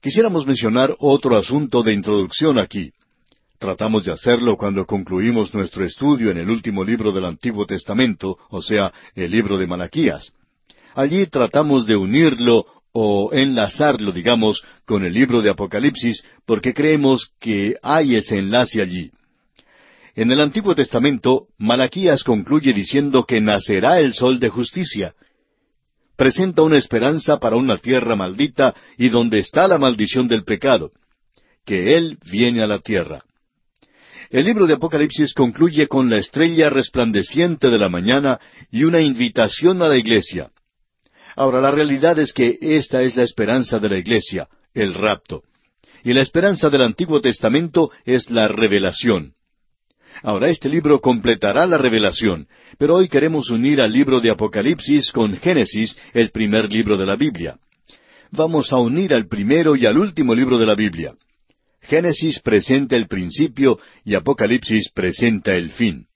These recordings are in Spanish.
Quisiéramos mencionar otro asunto de introducción aquí. Tratamos de hacerlo cuando concluimos nuestro estudio en el último libro del Antiguo Testamento, o sea, el libro de Malaquías. Allí tratamos de unirlo o enlazarlo, digamos, con el libro de Apocalipsis, porque creemos que hay ese enlace allí. En el Antiguo Testamento, Malaquías concluye diciendo que nacerá el sol de justicia. Presenta una esperanza para una tierra maldita y donde está la maldición del pecado, que Él viene a la tierra. El libro de Apocalipsis concluye con la estrella resplandeciente de la mañana y una invitación a la iglesia. Ahora, la realidad es que esta es la esperanza de la iglesia, el rapto. Y la esperanza del Antiguo Testamento es la revelación. Ahora, este libro completará la revelación, pero hoy queremos unir al libro de Apocalipsis con Génesis, el primer libro de la Biblia. Vamos a unir al primero y al último libro de la Biblia. Génesis presenta el principio y Apocalipsis presenta el fin.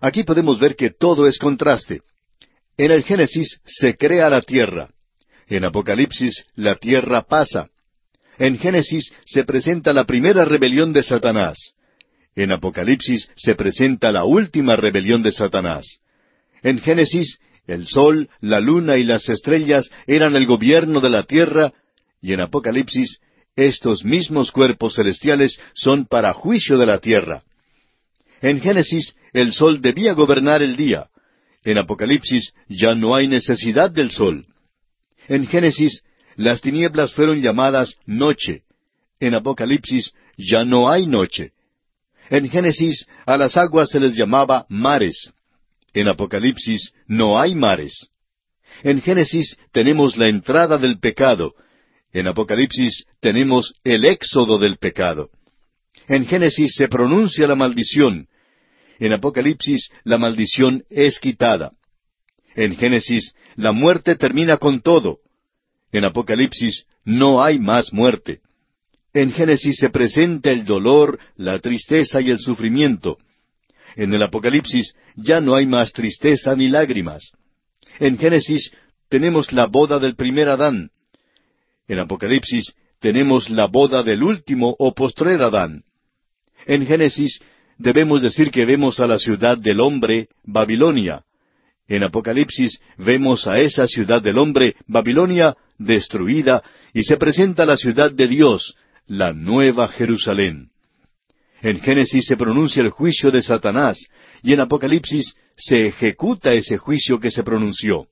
Aquí podemos ver que todo es contraste. En el Génesis se crea la tierra. En Apocalipsis la tierra pasa. En Génesis se presenta la primera rebelión de Satanás. En Apocalipsis se presenta la última rebelión de Satanás. En Génesis el sol, la luna y las estrellas eran el gobierno de la tierra, y en Apocalipsis estos mismos cuerpos celestiales son para juicio de la tierra. En Génesis el sol debía gobernar el día, en Apocalipsis ya no hay necesidad del sol. En Génesis las tinieblas fueron llamadas noche. En Apocalipsis ya no hay noche. En Génesis a las aguas se les llamaba mares. En Apocalipsis no hay mares. En Génesis tenemos la entrada del pecado. En Apocalipsis tenemos el éxodo del pecado. En Génesis se pronuncia la maldición. En Apocalipsis la maldición es quitada. En Génesis la muerte termina con todo. En Apocalipsis no hay más muerte. En Génesis se presenta el dolor, la tristeza y el sufrimiento. En el Apocalipsis ya no hay más tristeza ni lágrimas. En Génesis tenemos la boda del primer Adán. En Apocalipsis tenemos la boda del último o postrer Adán. En Génesis debemos decir que vemos a la ciudad del hombre, Babilonia. En Apocalipsis vemos a esa ciudad del hombre, Babilonia, destruida, y se presenta la ciudad de Dios, la nueva Jerusalén. En Génesis se pronuncia el juicio de Satanás, y en Apocalipsis se ejecuta ese juicio que se pronunció.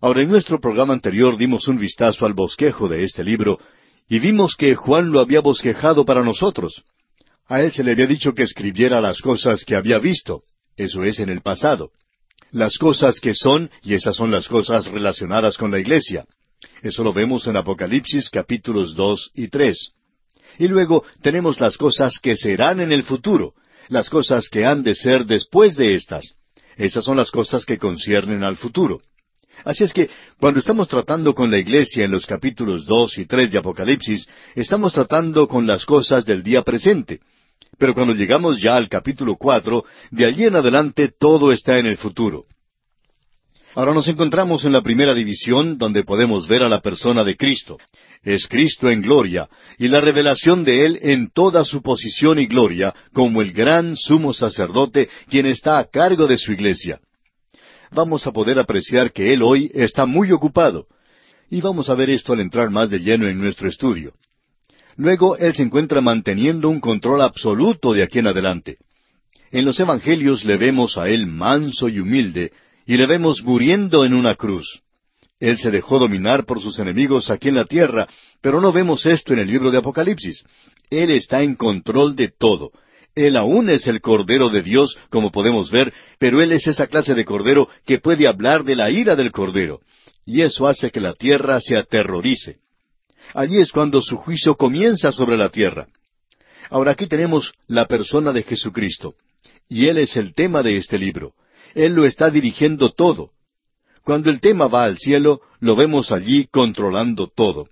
Ahora, en nuestro programa anterior dimos un vistazo al bosquejo de este libro, y vimos que Juan lo había bosquejado para nosotros. A él se le había dicho que escribiera las cosas que había visto. Eso es en el pasado. Las cosas que son, y esas son las cosas relacionadas con la iglesia. Eso lo vemos en Apocalipsis capítulos dos y tres. Y luego tenemos las cosas que serán en el futuro, las cosas que han de ser después de estas. Esas son las cosas que conciernen al futuro. Así es que cuando estamos tratando con la iglesia en los capítulos dos y tres de Apocalipsis, estamos tratando con las cosas del día presente. Pero cuando llegamos ya al capítulo cuatro, de allí en adelante todo está en el futuro. Ahora nos encontramos en la primera división donde podemos ver a la persona de Cristo. Es Cristo en gloria y la revelación de Él en toda su posición y gloria como el gran sumo sacerdote quien está a cargo de su iglesia. Vamos a poder apreciar que Él hoy está muy ocupado. Y vamos a ver esto al entrar más de lleno en nuestro estudio. Luego Él se encuentra manteniendo un control absoluto de aquí en adelante. En los Evangelios le vemos a Él manso y humilde, y le vemos muriendo en una cruz. Él se dejó dominar por sus enemigos aquí en la tierra, pero no vemos esto en el libro de Apocalipsis. Él está en control de todo. Él aún es el Cordero de Dios, como podemos ver, pero Él es esa clase de Cordero que puede hablar de la ira del Cordero. Y eso hace que la tierra se aterrorice. Allí es cuando su juicio comienza sobre la tierra. Ahora aquí tenemos la persona de Jesucristo. Y Él es el tema de este libro. Él lo está dirigiendo todo. Cuando el tema va al cielo, lo vemos allí controlando todo.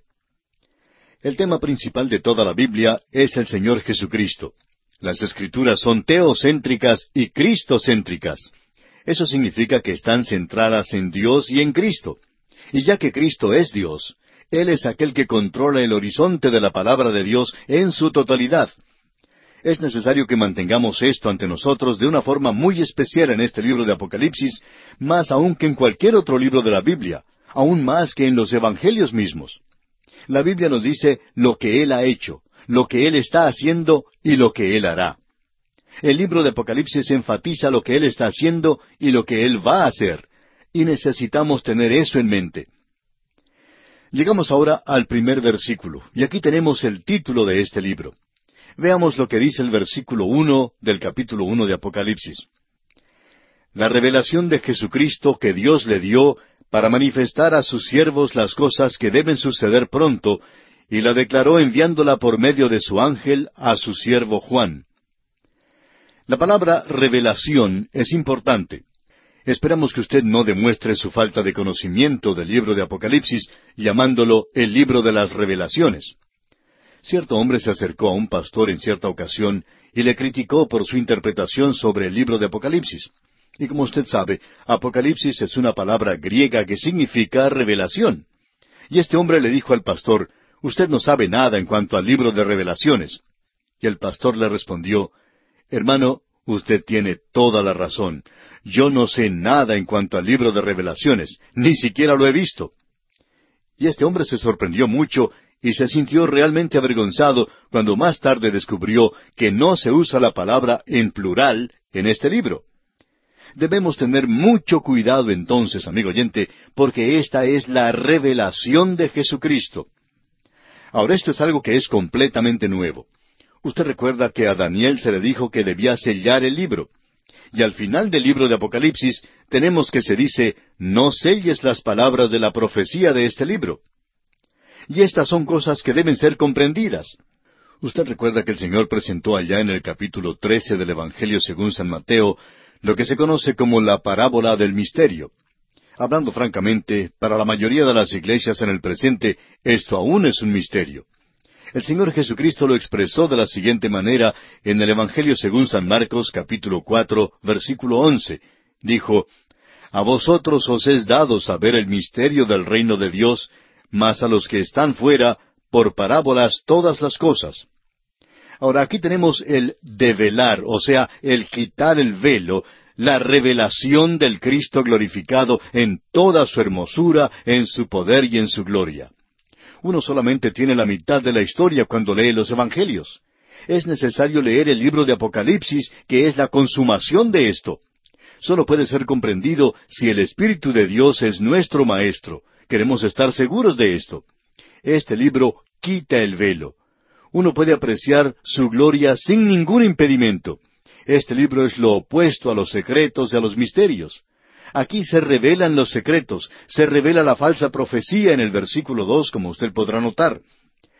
El tema principal de toda la Biblia es el Señor Jesucristo. Las escrituras son teocéntricas y cristocéntricas. Eso significa que están centradas en Dios y en Cristo. Y ya que Cristo es Dios, Él es aquel que controla el horizonte de la palabra de Dios en su totalidad. Es necesario que mantengamos esto ante nosotros de una forma muy especial en este libro de Apocalipsis, más aún que en cualquier otro libro de la Biblia, aún más que en los Evangelios mismos. La Biblia nos dice lo que Él ha hecho, lo que Él está haciendo y lo que Él hará. El libro de Apocalipsis enfatiza lo que Él está haciendo y lo que Él va a hacer, y necesitamos tener eso en mente. Llegamos ahora al primer versículo, y aquí tenemos el título de este libro. Veamos lo que dice el versículo uno del capítulo uno de Apocalipsis. La revelación de Jesucristo que Dios le dio para manifestar a sus siervos las cosas que deben suceder pronto, y la declaró enviándola por medio de su ángel a su siervo Juan. La palabra revelación es importante. Esperamos que usted no demuestre su falta de conocimiento del libro de Apocalipsis llamándolo el libro de las revelaciones. Cierto hombre se acercó a un pastor en cierta ocasión y le criticó por su interpretación sobre el libro de Apocalipsis. Y como usted sabe, Apocalipsis es una palabra griega que significa revelación. Y este hombre le dijo al pastor, Usted no sabe nada en cuanto al libro de revelaciones. Y el pastor le respondió, Hermano, usted tiene toda la razón. Yo no sé nada en cuanto al libro de revelaciones, ni siquiera lo he visto. Y este hombre se sorprendió mucho y se sintió realmente avergonzado cuando más tarde descubrió que no se usa la palabra en plural en este libro. Debemos tener mucho cuidado entonces, amigo oyente, porque esta es la revelación de Jesucristo. Ahora esto es algo que es completamente nuevo. Usted recuerda que a Daniel se le dijo que debía sellar el libro. Y al final del libro de Apocalipsis tenemos que se dice, no selles las palabras de la profecía de este libro. Y estas son cosas que deben ser comprendidas. Usted recuerda que el Señor presentó allá en el capítulo trece del Evangelio según San Mateo lo que se conoce como la parábola del misterio. Hablando francamente, para la mayoría de las iglesias en el presente, esto aún es un misterio. El Señor Jesucristo lo expresó de la siguiente manera en el Evangelio según San Marcos capítulo cuatro versículo once. Dijo, A vosotros os es dado saber el misterio del reino de Dios, mas a los que están fuera, por parábolas todas las cosas. Ahora aquí tenemos el develar, o sea, el quitar el velo, la revelación del Cristo glorificado en toda su hermosura, en su poder y en su gloria. Uno solamente tiene la mitad de la historia cuando lee los Evangelios. Es necesario leer el libro de Apocalipsis, que es la consumación de esto. Solo puede ser comprendido si el Espíritu de Dios es nuestro Maestro. Queremos estar seguros de esto. Este libro quita el velo. Uno puede apreciar su gloria sin ningún impedimento. Este libro es lo opuesto a los secretos y a los misterios. Aquí se revelan los secretos, se revela la falsa profecía en el versículo dos, como usted podrá notar.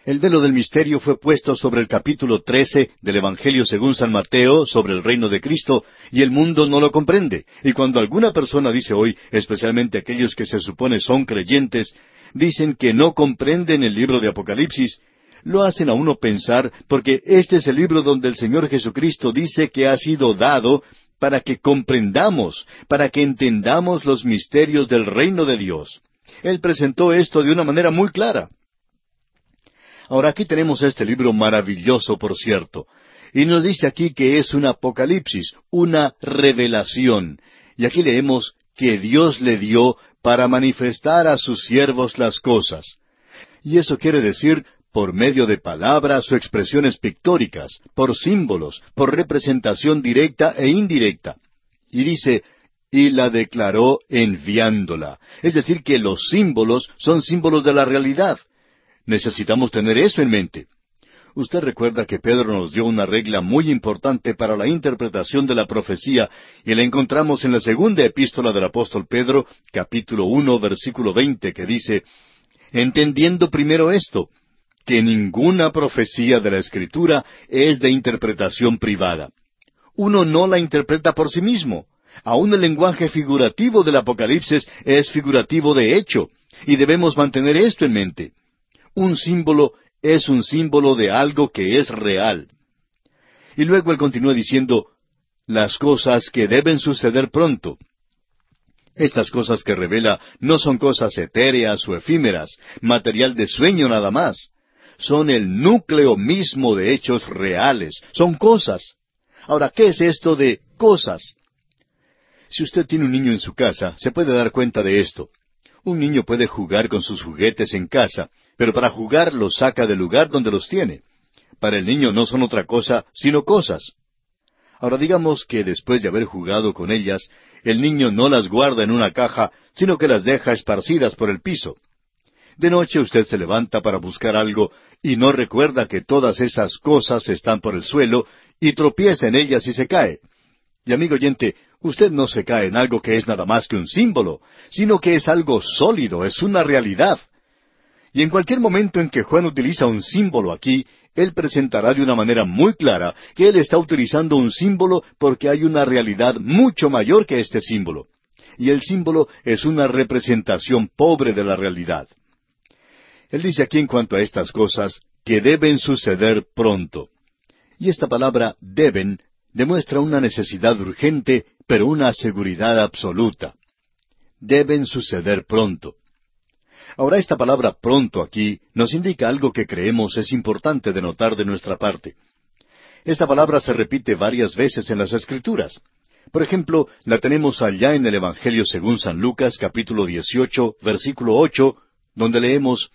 El velo del misterio fue puesto sobre el capítulo trece del Evangelio según San Mateo sobre el reino de Cristo, y el mundo no lo comprende. Y cuando alguna persona dice hoy, especialmente aquellos que se supone son creyentes, dicen que no comprenden el libro de Apocalipsis, lo hacen a uno pensar porque este es el libro donde el Señor Jesucristo dice que ha sido dado para que comprendamos, para que entendamos los misterios del reino de Dios. Él presentó esto de una manera muy clara. Ahora aquí tenemos este libro maravilloso, por cierto, y nos dice aquí que es un apocalipsis, una revelación. Y aquí leemos que Dios le dio para manifestar a sus siervos las cosas. Y eso quiere decir por medio de palabras o expresiones pictóricas, por símbolos, por representación directa e indirecta. Y dice, y la declaró enviándola. Es decir, que los símbolos son símbolos de la realidad. Necesitamos tener eso en mente. Usted recuerda que Pedro nos dio una regla muy importante para la interpretación de la profecía y la encontramos en la segunda epístola del apóstol Pedro, capítulo uno, versículo veinte, que dice, Entendiendo primero esto, que ninguna profecía de la Escritura es de interpretación privada. Uno no la interpreta por sí mismo. Aún el lenguaje figurativo del Apocalipsis es figurativo de hecho, y debemos mantener esto en mente. Un símbolo es un símbolo de algo que es real. Y luego él continúa diciendo, las cosas que deben suceder pronto. Estas cosas que revela no son cosas etéreas o efímeras, material de sueño nada más. Son el núcleo mismo de hechos reales, son cosas. Ahora, ¿qué es esto de cosas? Si usted tiene un niño en su casa, se puede dar cuenta de esto. Un niño puede jugar con sus juguetes en casa, pero para jugar los saca del lugar donde los tiene. Para el niño no son otra cosa sino cosas. Ahora digamos que después de haber jugado con ellas, el niño no las guarda en una caja, sino que las deja esparcidas por el piso. De noche usted se levanta para buscar algo y no recuerda que todas esas cosas están por el suelo y tropieza en ellas y se cae. Y amigo oyente, usted no se cae en algo que es nada más que un símbolo, sino que es algo sólido, es una realidad. Y en cualquier momento en que Juan utiliza un símbolo aquí, él presentará de una manera muy clara que él está utilizando un símbolo porque hay una realidad mucho mayor que este símbolo. Y el símbolo es una representación pobre de la realidad. Él dice aquí en cuanto a estas cosas que deben suceder pronto. Y esta palabra deben demuestra una necesidad urgente, pero una seguridad absoluta. Deben suceder pronto. Ahora esta palabra pronto aquí nos indica algo que creemos es importante de notar de nuestra parte. Esta palabra se repite varias veces en las Escrituras. Por ejemplo, la tenemos allá en el Evangelio según San Lucas capítulo 18, versículo 8, donde leemos,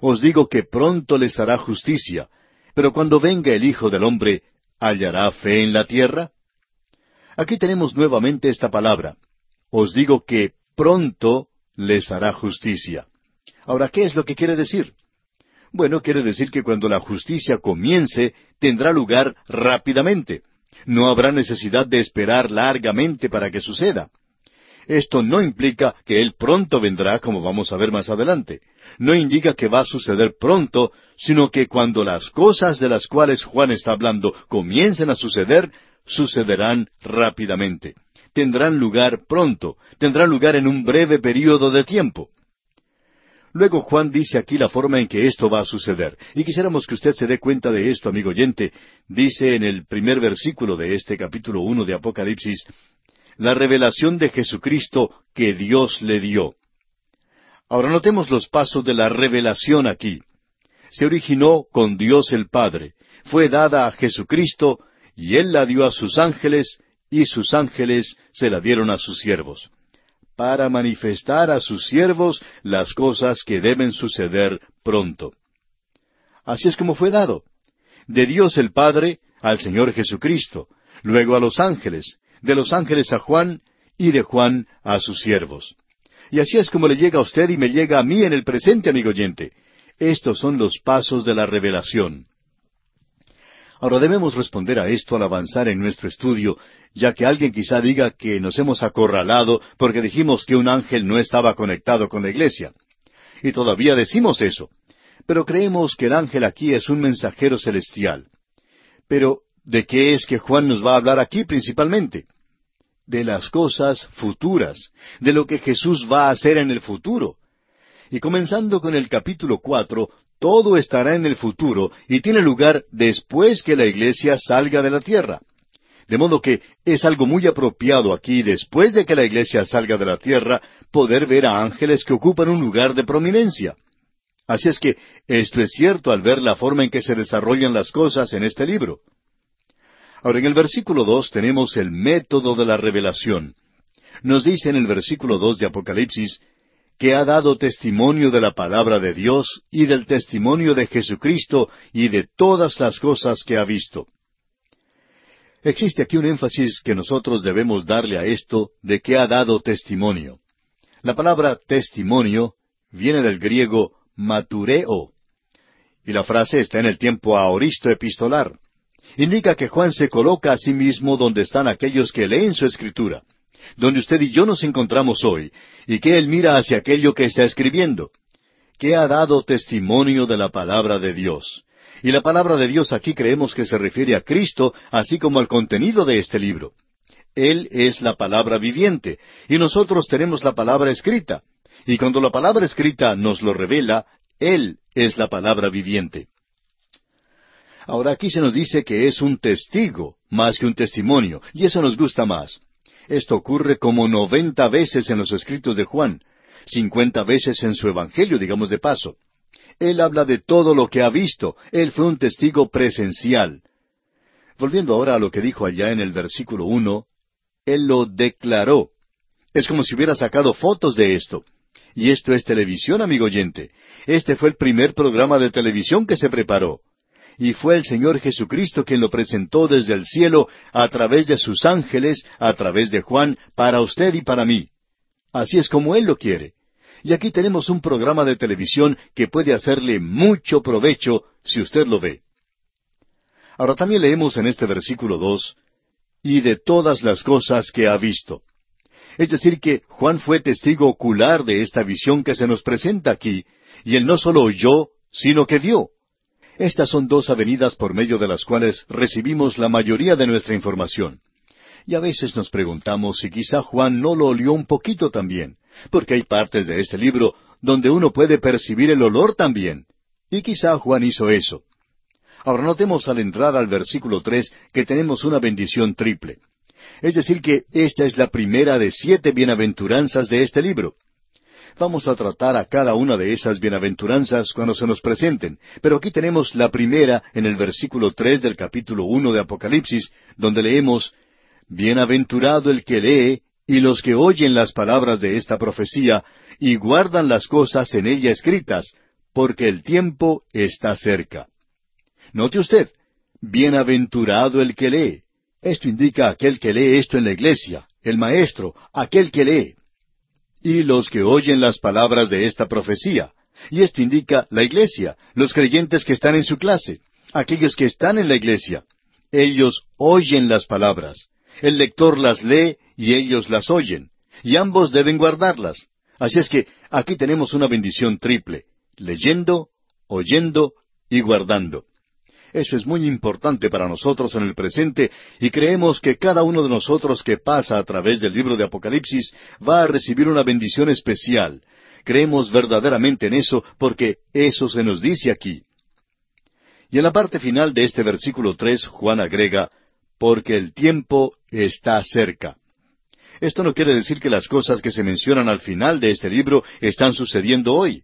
Os digo que pronto les hará justicia, pero cuando venga el Hijo del Hombre, ¿hallará fe en la tierra? Aquí tenemos nuevamente esta palabra. Os digo que pronto les hará justicia. Ahora, ¿qué es lo que quiere decir? Bueno, quiere decir que cuando la justicia comience, tendrá lugar rápidamente. No habrá necesidad de esperar largamente para que suceda. Esto no implica que Él pronto vendrá, como vamos a ver más adelante. No indica que va a suceder pronto, sino que cuando las cosas de las cuales Juan está hablando comiencen a suceder, sucederán rápidamente. Tendrán lugar pronto, tendrán lugar en un breve período de tiempo. Luego Juan dice aquí la forma en que esto va a suceder. Y quisiéramos que usted se dé cuenta de esto, amigo oyente. Dice en el primer versículo de este capítulo uno de Apocalipsis, la revelación de Jesucristo que Dios le dio. Ahora notemos los pasos de la revelación aquí. Se originó con Dios el Padre, fue dada a Jesucristo, y Él la dio a sus ángeles, y sus ángeles se la dieron a sus siervos para manifestar a sus siervos las cosas que deben suceder pronto. Así es como fue dado. De Dios el Padre al Señor Jesucristo, luego a los ángeles, de los ángeles a Juan y de Juan a sus siervos. Y así es como le llega a usted y me llega a mí en el presente, amigo oyente. Estos son los pasos de la revelación. Ahora debemos responder a esto al avanzar en nuestro estudio, ya que alguien quizá diga que nos hemos acorralado porque dijimos que un ángel no estaba conectado con la iglesia. Y todavía decimos eso. Pero creemos que el ángel aquí es un mensajero celestial. Pero, ¿de qué es que Juan nos va a hablar aquí principalmente? De las cosas futuras, de lo que Jesús va a hacer en el futuro. Y comenzando con el capítulo cuatro, todo estará en el futuro y tiene lugar después que la iglesia salga de la tierra. De modo que es algo muy apropiado aquí, después de que la iglesia salga de la tierra, poder ver a ángeles que ocupan un lugar de prominencia. Así es que esto es cierto al ver la forma en que se desarrollan las cosas en este libro. Ahora, en el versículo dos tenemos el método de la revelación. Nos dice en el versículo dos de Apocalipsis, que ha dado testimonio de la palabra de Dios y del testimonio de Jesucristo y de todas las cosas que ha visto. Existe aquí un énfasis que nosotros debemos darle a esto de que ha dado testimonio. La palabra testimonio viene del griego matureo, y la frase está en el tiempo aoristo epistolar. Indica que Juan se coloca a sí mismo donde están aquellos que leen su escritura donde usted y yo nos encontramos hoy, y que Él mira hacia aquello que está escribiendo, que ha dado testimonio de la palabra de Dios. Y la palabra de Dios aquí creemos que se refiere a Cristo, así como al contenido de este libro. Él es la palabra viviente, y nosotros tenemos la palabra escrita. Y cuando la palabra escrita nos lo revela, Él es la palabra viviente. Ahora aquí se nos dice que es un testigo más que un testimonio, y eso nos gusta más. Esto ocurre como noventa veces en los escritos de Juan, cincuenta veces en su Evangelio, digamos de paso. Él habla de todo lo que ha visto, él fue un testigo presencial. Volviendo ahora a lo que dijo allá en el versículo uno, él lo declaró. Es como si hubiera sacado fotos de esto. Y esto es televisión, amigo oyente. Este fue el primer programa de televisión que se preparó. Y fue el Señor Jesucristo quien lo presentó desde el cielo a través de sus ángeles, a través de Juan, para usted y para mí. Así es como Él lo quiere. Y aquí tenemos un programa de televisión que puede hacerle mucho provecho si usted lo ve. Ahora también leemos en este versículo dos, y de todas las cosas que ha visto. Es decir, que Juan fue testigo ocular de esta visión que se nos presenta aquí, y él no solo oyó, sino que vio. Estas son dos avenidas por medio de las cuales recibimos la mayoría de nuestra información. Y a veces nos preguntamos si quizá Juan no lo olió un poquito también, porque hay partes de este libro donde uno puede percibir el olor también. Y quizá Juan hizo eso. Ahora notemos al entrar al versículo tres que tenemos una bendición triple. Es decir, que esta es la primera de siete bienaventuranzas de este libro. Vamos a tratar a cada una de esas bienaventuranzas cuando se nos presenten, pero aquí tenemos la primera en el versículo tres del capítulo uno de Apocalipsis, donde leemos Bienaventurado el que lee y los que oyen las palabras de esta profecía y guardan las cosas en ella escritas, porque el tiempo está cerca. Note usted, bienaventurado el que lee. Esto indica aquel que lee esto en la iglesia, el maestro, aquel que lee. Y los que oyen las palabras de esta profecía. Y esto indica la iglesia, los creyentes que están en su clase, aquellos que están en la iglesia. Ellos oyen las palabras. El lector las lee y ellos las oyen. Y ambos deben guardarlas. Así es que aquí tenemos una bendición triple, leyendo, oyendo y guardando. Eso es muy importante para nosotros en el presente y creemos que cada uno de nosotros que pasa a través del libro de Apocalipsis va a recibir una bendición especial. Creemos verdaderamente en eso porque eso se nos dice aquí. Y en la parte final de este versículo tres, Juan agrega, porque el tiempo está cerca. Esto no quiere decir que las cosas que se mencionan al final de este libro están sucediendo hoy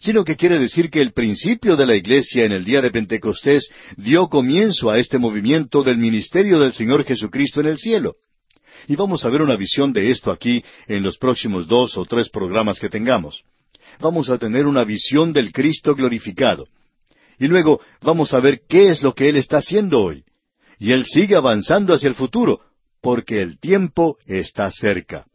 sino que quiere decir que el principio de la iglesia en el día de Pentecostés dio comienzo a este movimiento del ministerio del Señor Jesucristo en el cielo. Y vamos a ver una visión de esto aquí en los próximos dos o tres programas que tengamos. Vamos a tener una visión del Cristo glorificado. Y luego vamos a ver qué es lo que Él está haciendo hoy. Y Él sigue avanzando hacia el futuro, porque el tiempo está cerca.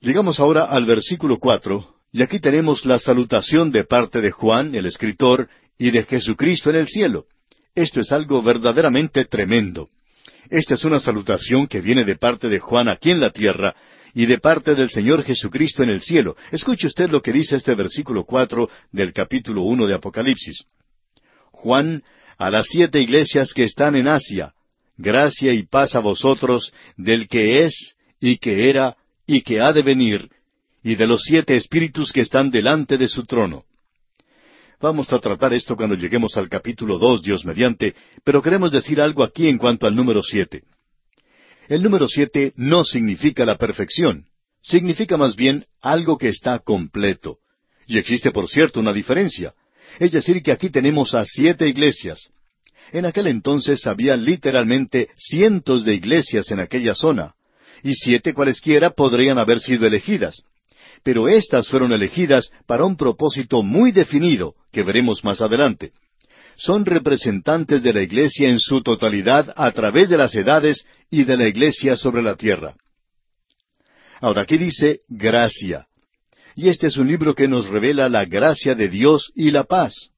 Llegamos ahora al versículo cuatro, y aquí tenemos la salutación de parte de Juan, el escritor, y de Jesucristo en el cielo. Esto es algo verdaderamente tremendo. Esta es una salutación que viene de parte de Juan aquí en la tierra y de parte del Señor Jesucristo en el cielo. Escuche usted lo que dice este versículo cuatro del capítulo uno de Apocalipsis. Juan, a las siete iglesias que están en Asia, gracia y paz a vosotros del que es y que era y que ha de venir, y de los siete espíritus que están delante de su trono. Vamos a tratar esto cuando lleguemos al capítulo dos, Dios mediante, pero queremos decir algo aquí en cuanto al número siete. El número siete no significa la perfección, significa más bien algo que está completo. Y existe, por cierto, una diferencia. Es decir, que aquí tenemos a siete iglesias. En aquel entonces había literalmente cientos de iglesias en aquella zona, y siete cualesquiera podrían haber sido elegidas pero éstas fueron elegidas para un propósito muy definido, que veremos más adelante. Son representantes de la Iglesia en su totalidad a través de las edades y de la Iglesia sobre la tierra. Ahora aquí dice gracia. Y este es un libro que nos revela la gracia de Dios y la paz.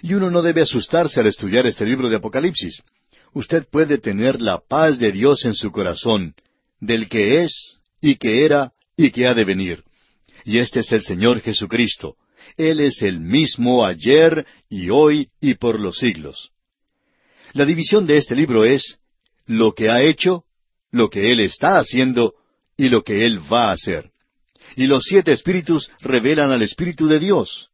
Y uno no debe asustarse al estudiar este libro de Apocalipsis. Usted puede tener la paz de Dios en su corazón, del que es, y que era, y que ha de venir. Y este es el Señor Jesucristo. Él es el mismo ayer y hoy y por los siglos. La división de este libro es lo que ha hecho, lo que Él está haciendo y lo que Él va a hacer. Y los siete espíritus revelan al Espíritu de Dios.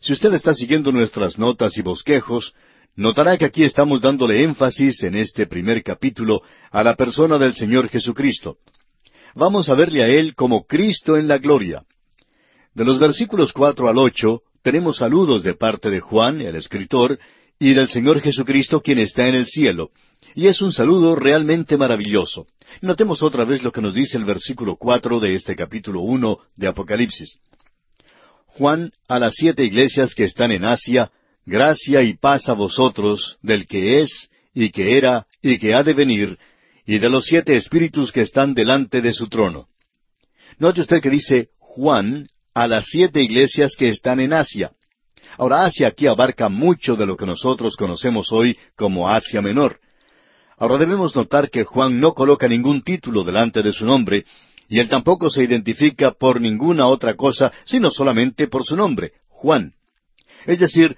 Si usted está siguiendo nuestras notas y bosquejos, Notará que aquí estamos dándole énfasis en este primer capítulo a la persona del Señor Jesucristo. Vamos a verle a Él como Cristo en la gloria. De los versículos cuatro al ocho tenemos saludos de parte de Juan, el escritor, y del Señor Jesucristo quien está en el cielo. Y es un saludo realmente maravilloso. Notemos otra vez lo que nos dice el versículo cuatro de este capítulo uno de Apocalipsis. Juan a las siete iglesias que están en Asia, gracia y paz a vosotros del que es, y que era, y que ha de venir, y de los siete espíritus que están delante de su trono. Note usted que dice Juan a las siete iglesias que están en Asia. Ahora, Asia aquí abarca mucho de lo que nosotros conocemos hoy como Asia Menor. Ahora debemos notar que Juan no coloca ningún título delante de su nombre, y él tampoco se identifica por ninguna otra cosa, sino solamente por su nombre, Juan. Es decir,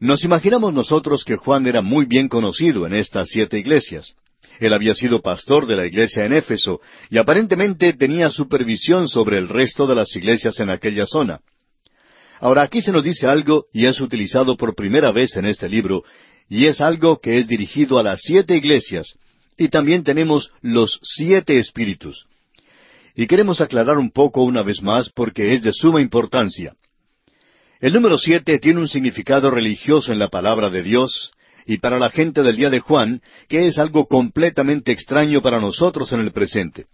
nos imaginamos nosotros que Juan era muy bien conocido en estas siete iglesias. Él había sido pastor de la iglesia en Éfeso y aparentemente tenía supervisión sobre el resto de las iglesias en aquella zona. Ahora aquí se nos dice algo y es utilizado por primera vez en este libro, y es algo que es dirigido a las siete iglesias, y también tenemos los siete espíritus. Y queremos aclarar un poco una vez más porque es de suma importancia. El número siete tiene un significado religioso en la palabra de Dios y para la gente del día de Juan, que es algo completamente extraño para nosotros en el presente.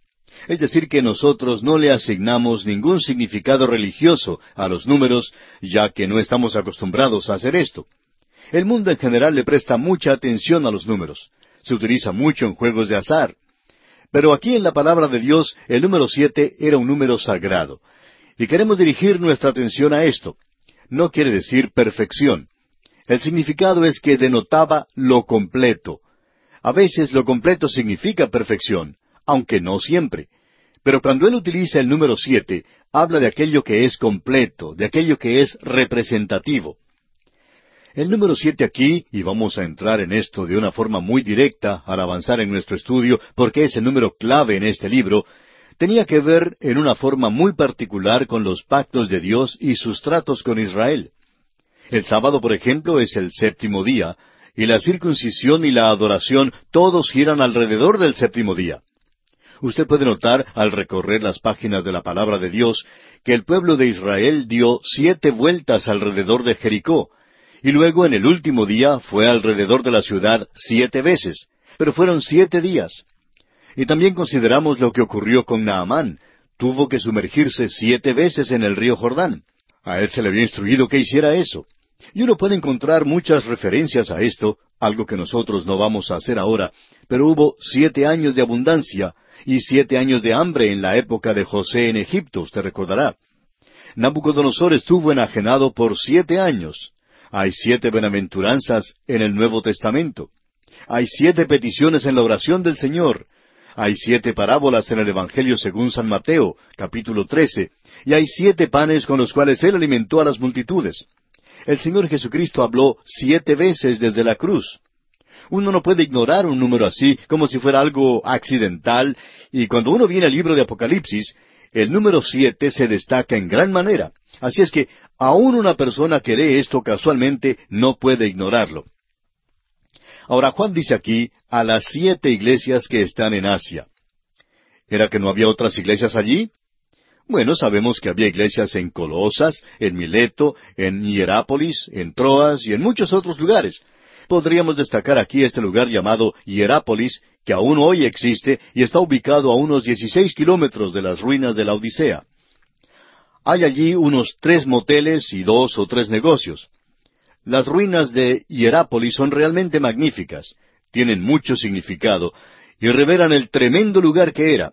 Es decir, que nosotros no le asignamos ningún significado religioso a los números, ya que no estamos acostumbrados a hacer esto. El mundo en general le presta mucha atención a los números. Se utiliza mucho en juegos de azar. Pero aquí en la palabra de Dios el número siete era un número sagrado. Y queremos dirigir nuestra atención a esto. No quiere decir perfección. El significado es que denotaba lo completo. A veces lo completo significa perfección, aunque no siempre. Pero cuando él utiliza el número siete, habla de aquello que es completo, de aquello que es representativo. El número siete aquí, y vamos a entrar en esto de una forma muy directa al avanzar en nuestro estudio, porque es el número clave en este libro, tenía que ver en una forma muy particular con los pactos de Dios y sus tratos con Israel. El sábado, por ejemplo, es el séptimo día, y la circuncisión y la adoración todos giran alrededor del séptimo día. Usted puede notar, al recorrer las páginas de la palabra de Dios, que el pueblo de Israel dio siete vueltas alrededor de Jericó, y luego en el último día fue alrededor de la ciudad siete veces, pero fueron siete días. Y también consideramos lo que ocurrió con Naamán. Tuvo que sumergirse siete veces en el río Jordán. A él se le había instruido que hiciera eso. Y uno puede encontrar muchas referencias a esto, algo que nosotros no vamos a hacer ahora, pero hubo siete años de abundancia y siete años de hambre en la época de José en Egipto, usted recordará. Nabucodonosor estuvo enajenado por siete años. Hay siete benaventuranzas en el Nuevo Testamento. Hay siete peticiones en la oración del Señor. Hay siete parábolas en el Evangelio según San Mateo, capítulo 13, y hay siete panes con los cuales Él alimentó a las multitudes. El Señor Jesucristo habló siete veces desde la cruz. Uno no puede ignorar un número así como si fuera algo accidental, y cuando uno viene al libro de Apocalipsis, el número siete se destaca en gran manera. Así es que aún una persona que lee esto casualmente no puede ignorarlo. Ahora Juan dice aquí a las siete iglesias que están en Asia. ¿Era que no había otras iglesias allí? Bueno, sabemos que había iglesias en Colosas, en Mileto, en Hierápolis, en Troas y en muchos otros lugares. Podríamos destacar aquí este lugar llamado Hierápolis, que aún hoy existe y está ubicado a unos dieciséis kilómetros de las ruinas de la Odisea. Hay allí unos tres moteles y dos o tres negocios. Las ruinas de Hierápolis son realmente magníficas, tienen mucho significado y revelan el tremendo lugar que era,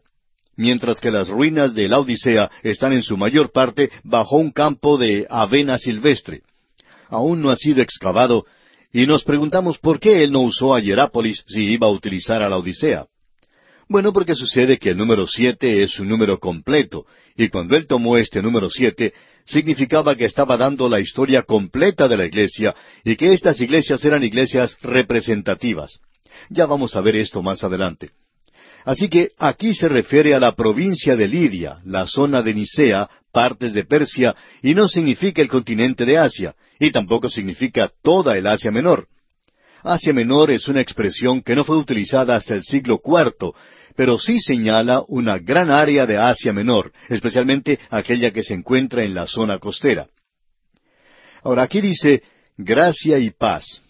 mientras que las ruinas de la Odisea están en su mayor parte bajo un campo de avena silvestre. Aún no ha sido excavado y nos preguntamos por qué él no usó a Hierápolis si iba a utilizar a la Odisea. Bueno, porque sucede que el número siete es un número completo, y cuando él tomó este número siete, significaba que estaba dando la historia completa de la iglesia, y que estas iglesias eran iglesias representativas. Ya vamos a ver esto más adelante. Así que aquí se refiere a la provincia de Lidia, la zona de Nicea, partes de Persia, y no significa el continente de Asia, y tampoco significa toda el Asia Menor. Asia Menor es una expresión que no fue utilizada hasta el siglo IV, pero sí señala una gran área de Asia Menor, especialmente aquella que se encuentra en la zona costera. Ahora aquí dice gracia y paz.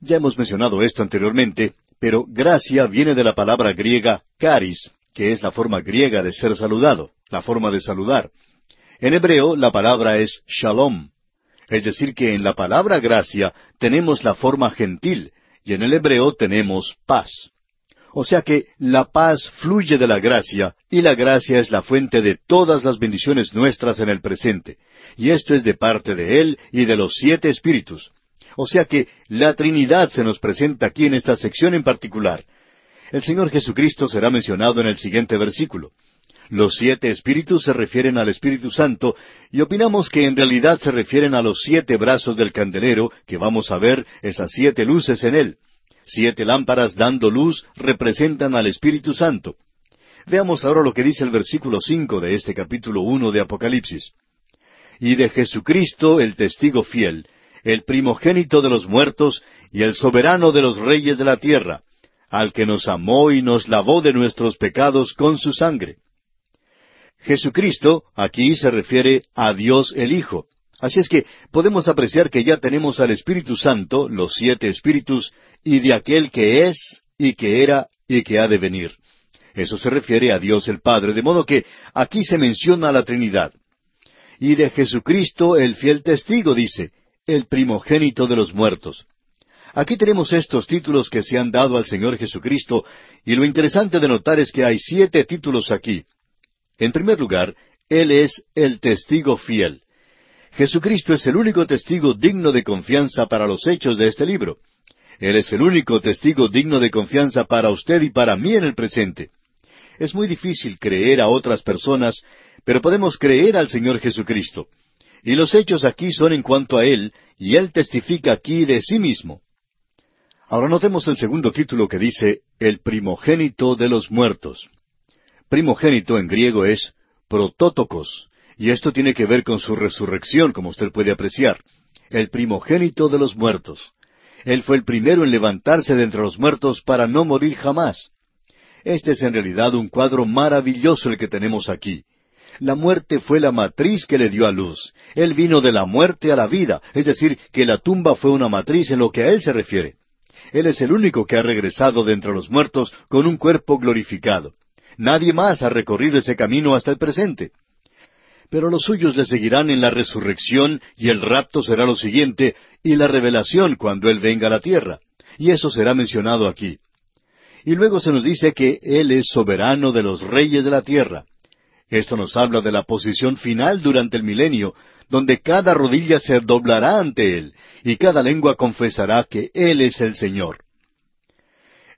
Ya hemos mencionado esto anteriormente, pero gracia viene de la palabra griega caris, que es la forma griega de ser saludado, la forma de saludar. En hebreo la palabra es shalom. Es decir, que en la palabra gracia tenemos la forma gentil, y en el hebreo tenemos paz. O sea que la paz fluye de la gracia, y la gracia es la fuente de todas las bendiciones nuestras en el presente. Y esto es de parte de Él y de los siete espíritus. O sea que la Trinidad se nos presenta aquí en esta sección en particular. El Señor Jesucristo será mencionado en el siguiente versículo. Los siete espíritus se refieren al Espíritu Santo y opinamos que en realidad se refieren a los siete brazos del candelero que vamos a ver esas siete luces en él. Siete lámparas dando luz representan al Espíritu Santo. Veamos ahora lo que dice el versículo cinco de este capítulo uno de Apocalipsis. Y de Jesucristo el testigo fiel, el primogénito de los muertos y el soberano de los reyes de la tierra, al que nos amó y nos lavó de nuestros pecados con su sangre. Jesucristo aquí se refiere a Dios el Hijo. Así es que podemos apreciar que ya tenemos al Espíritu Santo, los siete espíritus, y de aquel que es, y que era, y que ha de venir. Eso se refiere a Dios el Padre, de modo que aquí se menciona la Trinidad. Y de Jesucristo el fiel testigo, dice, el primogénito de los muertos. Aquí tenemos estos títulos que se han dado al Señor Jesucristo, y lo interesante de notar es que hay siete títulos aquí. En primer lugar, Él es el testigo fiel. Jesucristo es el único testigo digno de confianza para los hechos de este libro. Él es el único testigo digno de confianza para usted y para mí en el presente. Es muy difícil creer a otras personas, pero podemos creer al Señor Jesucristo. Y los hechos aquí son en cuanto a Él, y Él testifica aquí de sí mismo. Ahora notemos el segundo título que dice, El primogénito de los muertos. Primogénito en griego es protótocos, y esto tiene que ver con su resurrección, como usted puede apreciar. El primogénito de los muertos. Él fue el primero en levantarse de entre los muertos para no morir jamás. Este es en realidad un cuadro maravilloso el que tenemos aquí. La muerte fue la matriz que le dio a luz. Él vino de la muerte a la vida, es decir, que la tumba fue una matriz en lo que a Él se refiere. Él es el único que ha regresado de entre los muertos con un cuerpo glorificado. Nadie más ha recorrido ese camino hasta el presente. Pero los suyos le seguirán en la resurrección y el rapto será lo siguiente y la revelación cuando Él venga a la tierra. Y eso será mencionado aquí. Y luego se nos dice que Él es soberano de los reyes de la tierra. Esto nos habla de la posición final durante el milenio, donde cada rodilla se doblará ante Él y cada lengua confesará que Él es el Señor.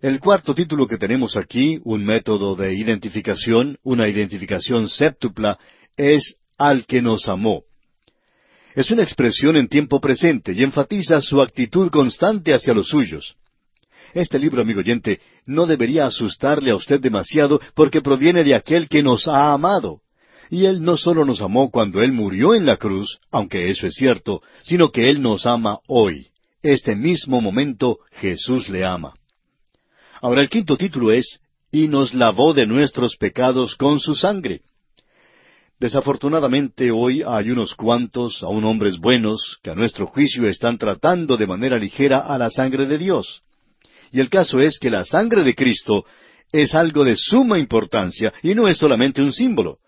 El cuarto título que tenemos aquí, un método de identificación, una identificación séptupla, es al que nos amó. Es una expresión en tiempo presente y enfatiza su actitud constante hacia los suyos. Este libro, amigo oyente, no debería asustarle a usted demasiado porque proviene de aquel que nos ha amado. Y Él no solo nos amó cuando Él murió en la cruz, aunque eso es cierto, sino que Él nos ama hoy. Este mismo momento Jesús le ama. Ahora el quinto título es, y nos lavó de nuestros pecados con su sangre. Desafortunadamente hoy hay unos cuantos, aun hombres buenos, que a nuestro juicio están tratando de manera ligera a la sangre de Dios. Y el caso es que la sangre de Cristo es algo de suma importancia y no es solamente un símbolo.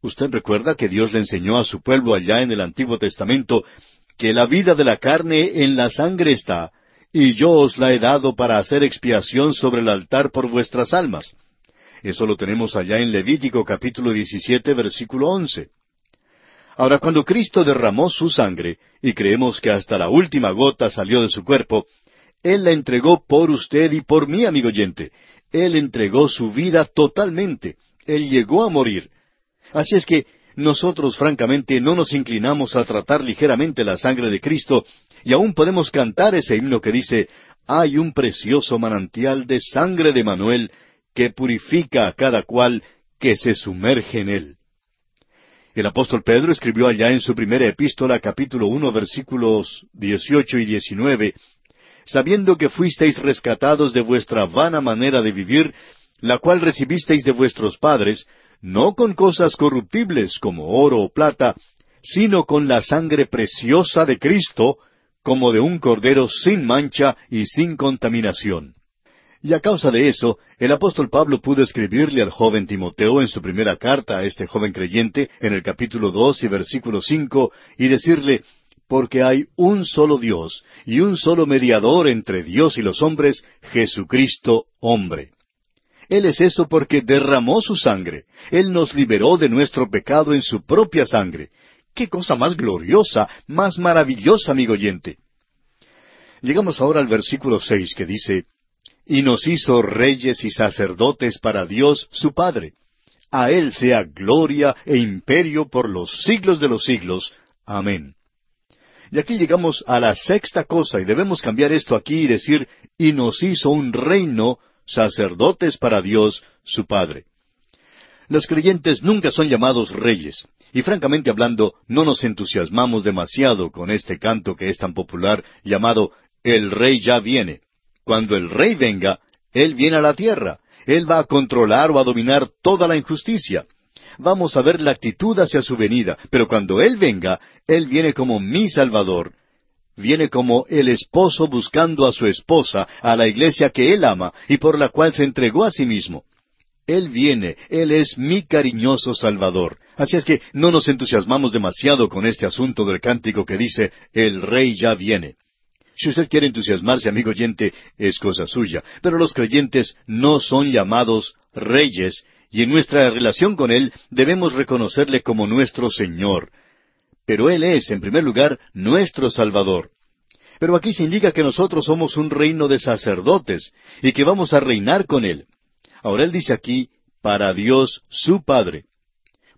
Usted recuerda que Dios le enseñó a su pueblo allá en el Antiguo Testamento que la vida de la carne en la sangre está, y yo os la he dado para hacer expiación sobre el altar por vuestras almas. Eso lo tenemos allá en Levítico capítulo 17 versículo 11. Ahora, cuando Cristo derramó su sangre, y creemos que hasta la última gota salió de su cuerpo, Él la entregó por usted y por mí, amigo oyente. Él entregó su vida totalmente. Él llegó a morir. Así es que nosotros francamente no nos inclinamos a tratar ligeramente la sangre de Cristo y aún podemos cantar ese himno que dice, hay un precioso manantial de sangre de Manuel que purifica a cada cual que se sumerge en él. El apóstol Pedro escribió allá en su primera epístola capítulo uno versículos dieciocho y diecinueve, sabiendo que fuisteis rescatados de vuestra vana manera de vivir, la cual recibisteis de vuestros padres, no con cosas corruptibles como oro o plata, sino con la sangre preciosa de Cristo, como de un cordero sin mancha y sin contaminación. Y a causa de eso, el apóstol Pablo pudo escribirle al joven Timoteo en su primera carta a este joven creyente, en el capítulo dos y versículo cinco, y decirle, porque hay un solo Dios y un solo mediador entre Dios y los hombres, Jesucristo hombre. Él es eso porque derramó su sangre. Él nos liberó de nuestro pecado en su propia sangre. ¡Qué cosa más gloriosa, más maravillosa, amigo oyente! Llegamos ahora al versículo seis que dice, y nos hizo reyes y sacerdotes para Dios su Padre. A Él sea gloria e imperio por los siglos de los siglos. Amén. Y aquí llegamos a la sexta cosa, y debemos cambiar esto aquí y decir, y nos hizo un reino, sacerdotes para Dios su Padre. Los creyentes nunca son llamados reyes, y francamente hablando, no nos entusiasmamos demasiado con este canto que es tan popular llamado El Rey ya viene. Cuando el rey venga, Él viene a la tierra. Él va a controlar o a dominar toda la injusticia. Vamos a ver la actitud hacia su venida, pero cuando Él venga, Él viene como mi Salvador. Viene como el esposo buscando a su esposa, a la iglesia que Él ama y por la cual se entregó a sí mismo. Él viene, Él es mi cariñoso Salvador. Así es que no nos entusiasmamos demasiado con este asunto del cántico que dice, El Rey ya viene. Si usted quiere entusiasmarse, amigo oyente, es cosa suya. Pero los creyentes no son llamados reyes, y en nuestra relación con Él debemos reconocerle como nuestro Señor. Pero Él es, en primer lugar, nuestro Salvador. Pero aquí se indica que nosotros somos un reino de sacerdotes y que vamos a reinar con Él. Ahora Él dice aquí, para Dios su Padre.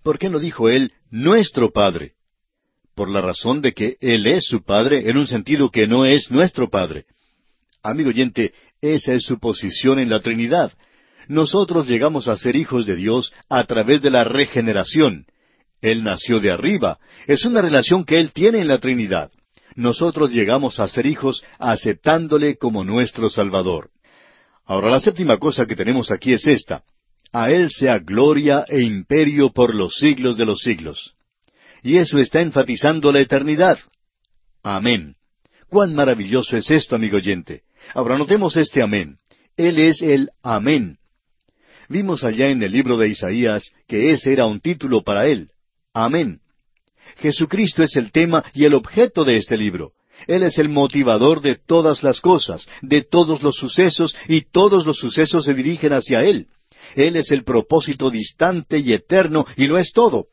¿Por qué no dijo Él nuestro Padre? por la razón de que Él es su Padre en un sentido que no es nuestro Padre. Amigo oyente, esa es su posición en la Trinidad. Nosotros llegamos a ser hijos de Dios a través de la regeneración. Él nació de arriba. Es una relación que Él tiene en la Trinidad. Nosotros llegamos a ser hijos aceptándole como nuestro Salvador. Ahora la séptima cosa que tenemos aquí es esta. A Él sea gloria e imperio por los siglos de los siglos y eso está enfatizando la eternidad. Amén. Cuán maravilloso es esto, amigo oyente. Ahora notemos este amén. Él es el amén. Vimos allá en el libro de Isaías que ese era un título para él. Amén. Jesucristo es el tema y el objeto de este libro. Él es el motivador de todas las cosas, de todos los sucesos, y todos los sucesos se dirigen hacia Él. Él es el propósito distante y eterno, y lo es todo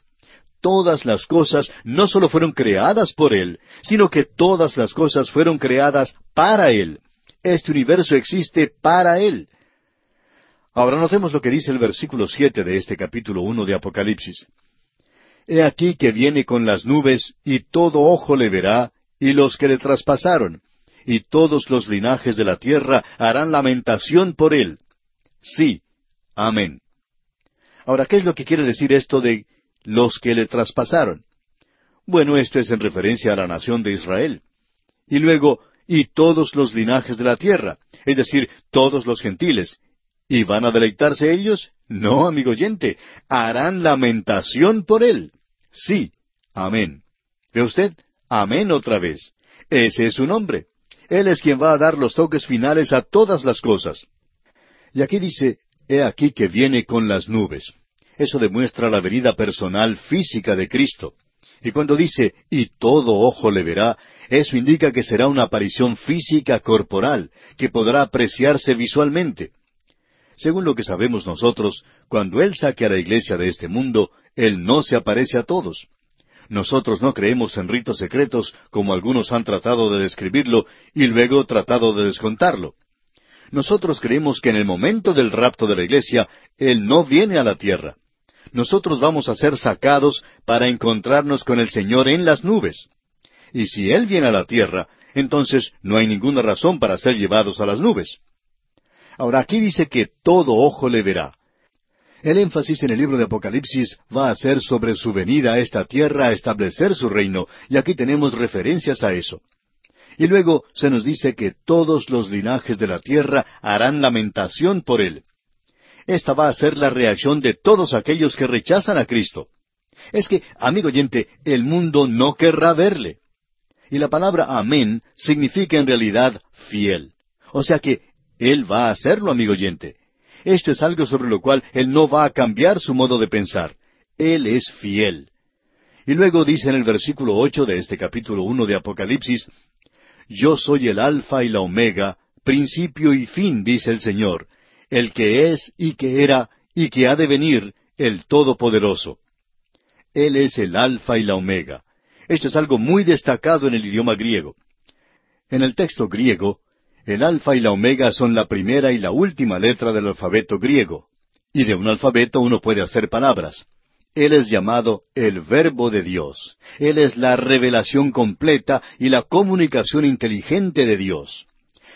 todas las cosas no solo fueron creadas por Él, sino que todas las cosas fueron creadas para Él. Este universo existe para Él. Ahora notemos lo que dice el versículo siete de este capítulo uno de Apocalipsis. He aquí que viene con las nubes, y todo ojo le verá, y los que le traspasaron, y todos los linajes de la tierra harán lamentación por él. Sí, amén. Ahora, ¿qué es lo que quiere decir esto de los que le traspasaron. Bueno, esto es en referencia a la nación de Israel. Y luego, y todos los linajes de la tierra, es decir, todos los gentiles. ¿Y van a deleitarse ellos? No, amigo oyente, harán lamentación por él. Sí, amén. ¿Ve usted? Amén otra vez. Ese es su nombre. Él es quien va a dar los toques finales a todas las cosas. Y aquí dice, He aquí que viene con las nubes. Eso demuestra la venida personal física de Cristo. Y cuando dice, y todo ojo le verá, eso indica que será una aparición física corporal, que podrá apreciarse visualmente. Según lo que sabemos nosotros, cuando Él saque a la iglesia de este mundo, Él no se aparece a todos. Nosotros no creemos en ritos secretos como algunos han tratado de describirlo y luego tratado de descontarlo. Nosotros creemos que en el momento del rapto de la iglesia, Él no viene a la tierra nosotros vamos a ser sacados para encontrarnos con el Señor en las nubes. Y si Él viene a la tierra, entonces no hay ninguna razón para ser llevados a las nubes. Ahora aquí dice que todo ojo le verá. El énfasis en el libro de Apocalipsis va a ser sobre su venida a esta tierra a establecer su reino, y aquí tenemos referencias a eso. Y luego se nos dice que todos los linajes de la tierra harán lamentación por él. Esta va a ser la reacción de todos aquellos que rechazan a Cristo. Es que, amigo oyente, el mundo no querrá verle. Y la palabra amén significa en realidad fiel. O sea que Él va a hacerlo, amigo oyente. Esto es algo sobre lo cual Él no va a cambiar su modo de pensar. Él es fiel. Y luego dice en el versículo ocho de este capítulo uno de Apocalipsis, Yo soy el Alfa y la Omega, principio y fin, dice el Señor, el que es y que era y que ha de venir, el Todopoderoso. Él es el Alfa y la Omega. Esto es algo muy destacado en el idioma griego. En el texto griego, el Alfa y la Omega son la primera y la última letra del alfabeto griego. Y de un alfabeto uno puede hacer palabras. Él es llamado el Verbo de Dios. Él es la revelación completa y la comunicación inteligente de Dios.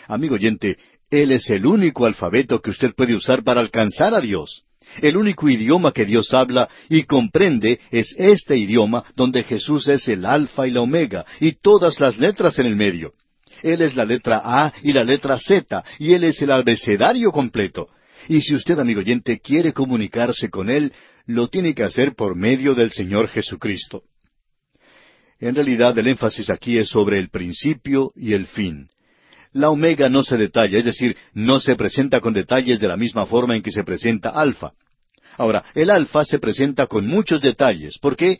Amigo oyente, Él es el único alfabeto que usted puede usar para alcanzar a Dios. El único idioma que Dios habla y comprende es este idioma donde Jesús es el alfa y la omega y todas las letras en el medio. Él es la letra A y la letra Z y Él es el abecedario completo. Y si usted, amigo oyente, quiere comunicarse con Él, lo tiene que hacer por medio del Señor Jesucristo. En realidad el énfasis aquí es sobre el principio y el fin. La omega no se detalla, es decir, no se presenta con detalles de la misma forma en que se presenta alfa. Ahora, el alfa se presenta con muchos detalles. ¿Por qué?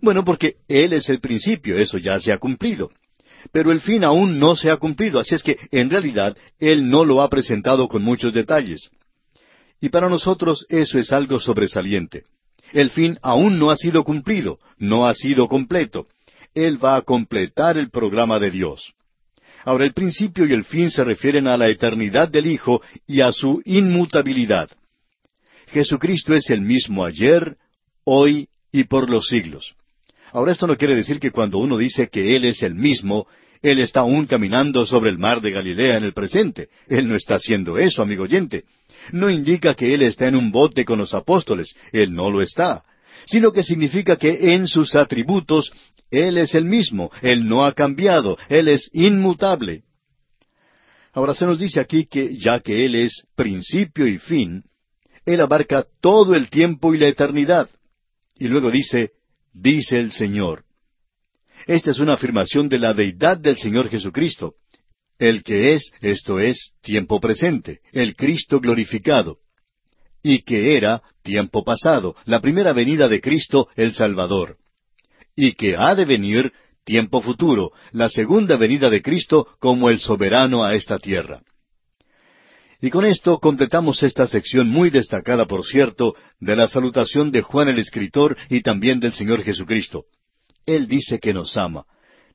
Bueno, porque Él es el principio, eso ya se ha cumplido. Pero el fin aún no se ha cumplido, así es que, en realidad, Él no lo ha presentado con muchos detalles. Y para nosotros eso es algo sobresaliente. El fin aún no ha sido cumplido, no ha sido completo. Él va a completar el programa de Dios. Ahora, el principio y el fin se refieren a la eternidad del Hijo y a su inmutabilidad. Jesucristo es el mismo ayer, hoy y por los siglos. Ahora esto no quiere decir que cuando uno dice que Él es el mismo, Él está aún caminando sobre el mar de Galilea en el presente. Él no está haciendo eso, amigo oyente. No indica que Él está en un bote con los apóstoles. Él no lo está. Sino que significa que en sus atributos Él es el mismo. Él no ha cambiado. Él es inmutable. Ahora se nos dice aquí que ya que Él es principio y fin, él abarca todo el tiempo y la eternidad. Y luego dice, dice el Señor. Esta es una afirmación de la deidad del Señor Jesucristo. El que es, esto es, tiempo presente, el Cristo glorificado. Y que era tiempo pasado, la primera venida de Cristo, el Salvador. Y que ha de venir tiempo futuro, la segunda venida de Cristo como el soberano a esta tierra. Y con esto completamos esta sección muy destacada, por cierto, de la salutación de Juan el Escritor y también del Señor Jesucristo. Él dice que nos ama.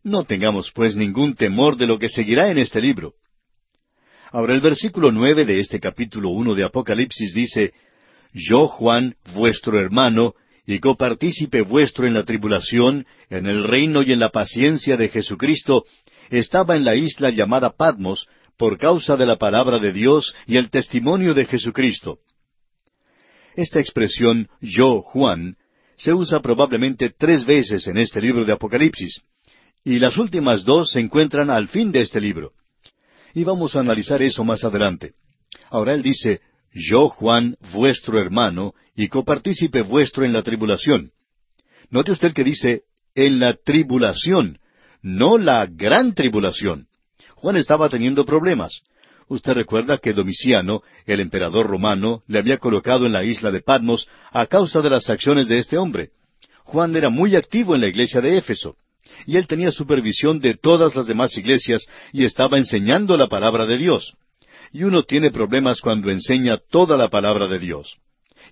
No tengamos pues ningún temor de lo que seguirá en este libro. Ahora el versículo nueve de este capítulo uno de Apocalipsis dice Yo, Juan, vuestro hermano, y copartícipe vuestro en la tribulación, en el reino y en la paciencia de Jesucristo, estaba en la isla llamada Patmos, por causa de la palabra de Dios y el testimonio de Jesucristo. Esta expresión yo, Juan, se usa probablemente tres veces en este libro de Apocalipsis, y las últimas dos se encuentran al fin de este libro. Y vamos a analizar eso más adelante. Ahora él dice, yo, Juan, vuestro hermano, y copartícipe vuestro en la tribulación. Note usted que dice, en la tribulación, no la gran tribulación. Juan estaba teniendo problemas. Usted recuerda que Domiciano, el emperador romano, le había colocado en la isla de Patmos a causa de las acciones de este hombre. Juan era muy activo en la iglesia de Éfeso, y él tenía supervisión de todas las demás iglesias y estaba enseñando la palabra de Dios. Y uno tiene problemas cuando enseña toda la palabra de Dios.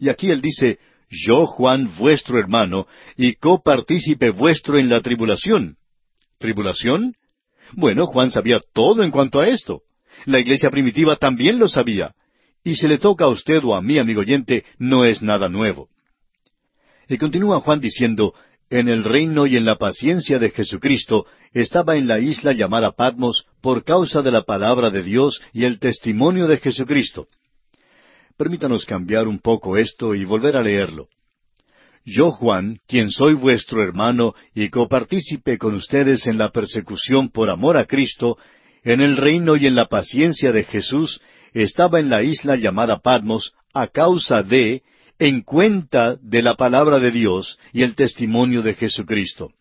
Y aquí él dice, yo, Juan, vuestro hermano, y copartícipe vuestro en la tribulación. ¿Tribulación? Bueno, Juan sabía todo en cuanto a esto. La iglesia primitiva también lo sabía. Y si le toca a usted o a mí, amigo oyente, no es nada nuevo. Y continúa Juan diciendo, en el reino y en la paciencia de Jesucristo estaba en la isla llamada Patmos por causa de la palabra de Dios y el testimonio de Jesucristo. Permítanos cambiar un poco esto y volver a leerlo. Yo, Juan, quien soy vuestro hermano y copartícipe con ustedes en la persecución por amor a Cristo, en el reino y en la paciencia de Jesús, estaba en la isla llamada Patmos a causa de, en cuenta de la palabra de Dios y el testimonio de Jesucristo.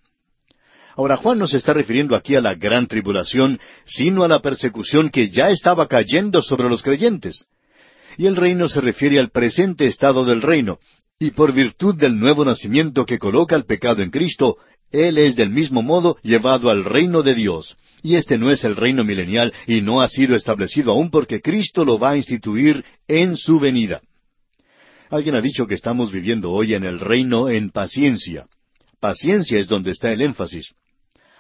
Ahora Juan no se está refiriendo aquí a la gran tribulación, sino a la persecución que ya estaba cayendo sobre los creyentes. Y el reino se refiere al presente estado del reino, y por virtud del nuevo nacimiento que coloca el pecado en Cristo, Él es del mismo modo llevado al reino de Dios. Y este no es el reino milenial y no ha sido establecido aún porque Cristo lo va a instituir en su venida. Alguien ha dicho que estamos viviendo hoy en el reino en paciencia. Paciencia es donde está el énfasis.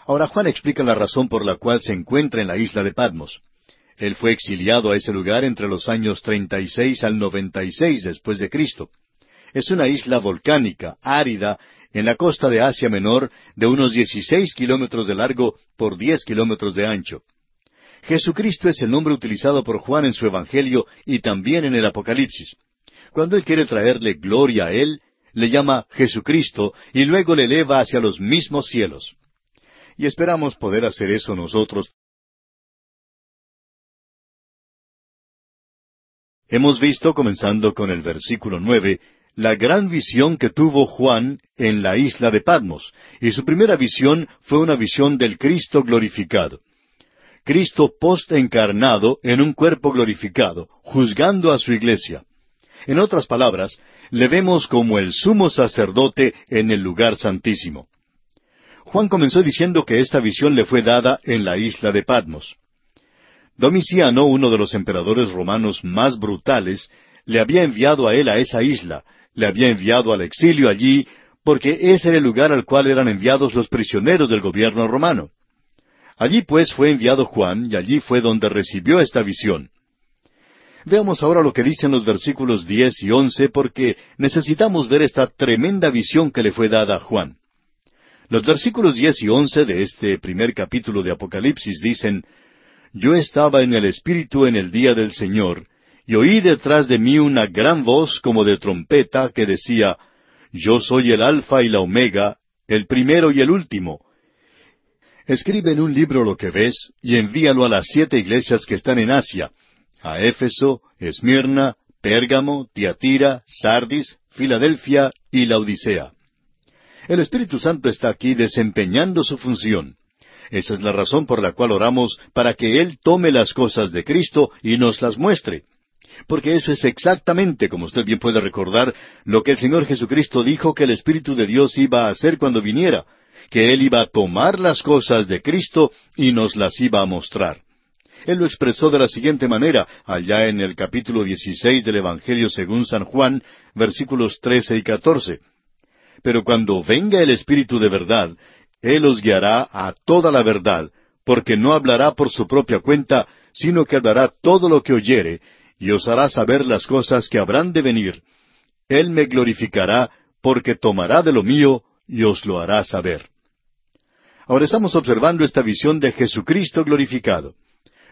Ahora Juan explica la razón por la cual se encuentra en la isla de Patmos. Él fue exiliado a ese lugar entre los años 36 al 96 después de Cristo. Es una isla volcánica, árida, en la costa de Asia Menor, de unos 16 kilómetros de largo por 10 kilómetros de ancho. Jesucristo es el nombre utilizado por Juan en su Evangelio y también en el Apocalipsis. Cuando Él quiere traerle gloria a Él, le llama Jesucristo y luego le eleva hacia los mismos cielos. Y esperamos poder hacer eso nosotros. Hemos visto, comenzando con el versículo nueve, la gran visión que tuvo Juan en la isla de Patmos, y su primera visión fue una visión del Cristo glorificado. Cristo post encarnado en un cuerpo glorificado, juzgando a su iglesia. En otras palabras, le vemos como el sumo sacerdote en el lugar santísimo. Juan comenzó diciendo que esta visión le fue dada en la isla de Patmos. Domiciano, uno de los emperadores romanos más brutales, le había enviado a él a esa isla, le había enviado al exilio allí, porque ese era el lugar al cual eran enviados los prisioneros del gobierno romano. Allí pues fue enviado Juan, y allí fue donde recibió esta visión. Veamos ahora lo que dicen los versículos diez y once, porque necesitamos ver esta tremenda visión que le fue dada a Juan. Los versículos diez y once de este primer capítulo de Apocalipsis dicen, Yo estaba en el Espíritu en el día del Señor, y oí detrás de mí una gran voz como de trompeta que decía, Yo soy el Alfa y la Omega, el primero y el último. Escribe en un libro lo que ves y envíalo a las siete iglesias que están en Asia, a Éfeso, Esmirna, Pérgamo, Tiatira, Sardis, Filadelfia y Laodicea. El Espíritu Santo está aquí desempeñando su función. Esa es la razón por la cual oramos para que Él tome las cosas de Cristo y nos las muestre porque eso es exactamente, como usted bien puede recordar, lo que el Señor Jesucristo dijo que el Espíritu de Dios iba a hacer cuando viniera, que Él iba a tomar las cosas de Cristo y nos las iba a mostrar. Él lo expresó de la siguiente manera, allá en el capítulo 16 del Evangelio según San Juan, versículos 13 y 14. Pero cuando venga el Espíritu de verdad, Él os guiará a toda la verdad, porque no hablará por su propia cuenta, sino que hablará todo lo que oyere, y os hará saber las cosas que habrán de venir. Él me glorificará, porque tomará de lo mío y os lo hará saber. Ahora estamos observando esta visión de Jesucristo glorificado.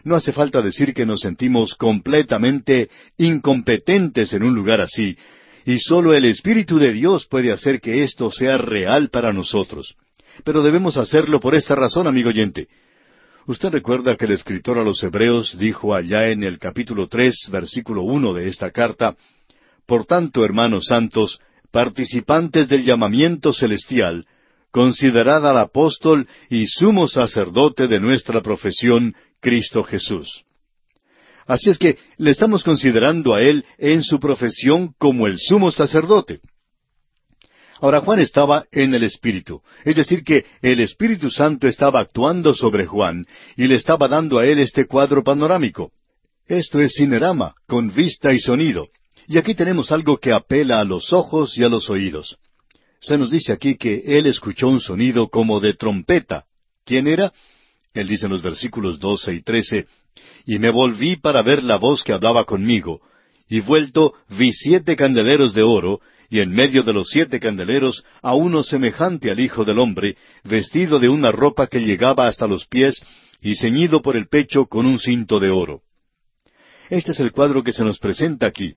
No hace falta decir que nos sentimos completamente incompetentes en un lugar así, y sólo el Espíritu de Dios puede hacer que esto sea real para nosotros. Pero debemos hacerlo por esta razón, amigo oyente. Usted recuerda que el escritor a los Hebreos dijo allá en el capítulo tres, versículo uno de esta carta, Por tanto, hermanos santos, participantes del llamamiento celestial, considerad al apóstol y sumo sacerdote de nuestra profesión, Cristo Jesús. Así es que le estamos considerando a Él en su profesión como el sumo sacerdote. Ahora Juan estaba en el Espíritu, es decir, que el Espíritu Santo estaba actuando sobre Juan y le estaba dando a él este cuadro panorámico. Esto es cinerama, con vista y sonido. Y aquí tenemos algo que apela a los ojos y a los oídos. Se nos dice aquí que él escuchó un sonido como de trompeta. ¿Quién era? Él dice en los versículos doce y trece, Y me volví para ver la voz que hablaba conmigo, y vuelto vi siete candeleros de oro, y en medio de los siete candeleros a uno semejante al Hijo del Hombre, vestido de una ropa que llegaba hasta los pies y ceñido por el pecho con un cinto de oro. Este es el cuadro que se nos presenta aquí.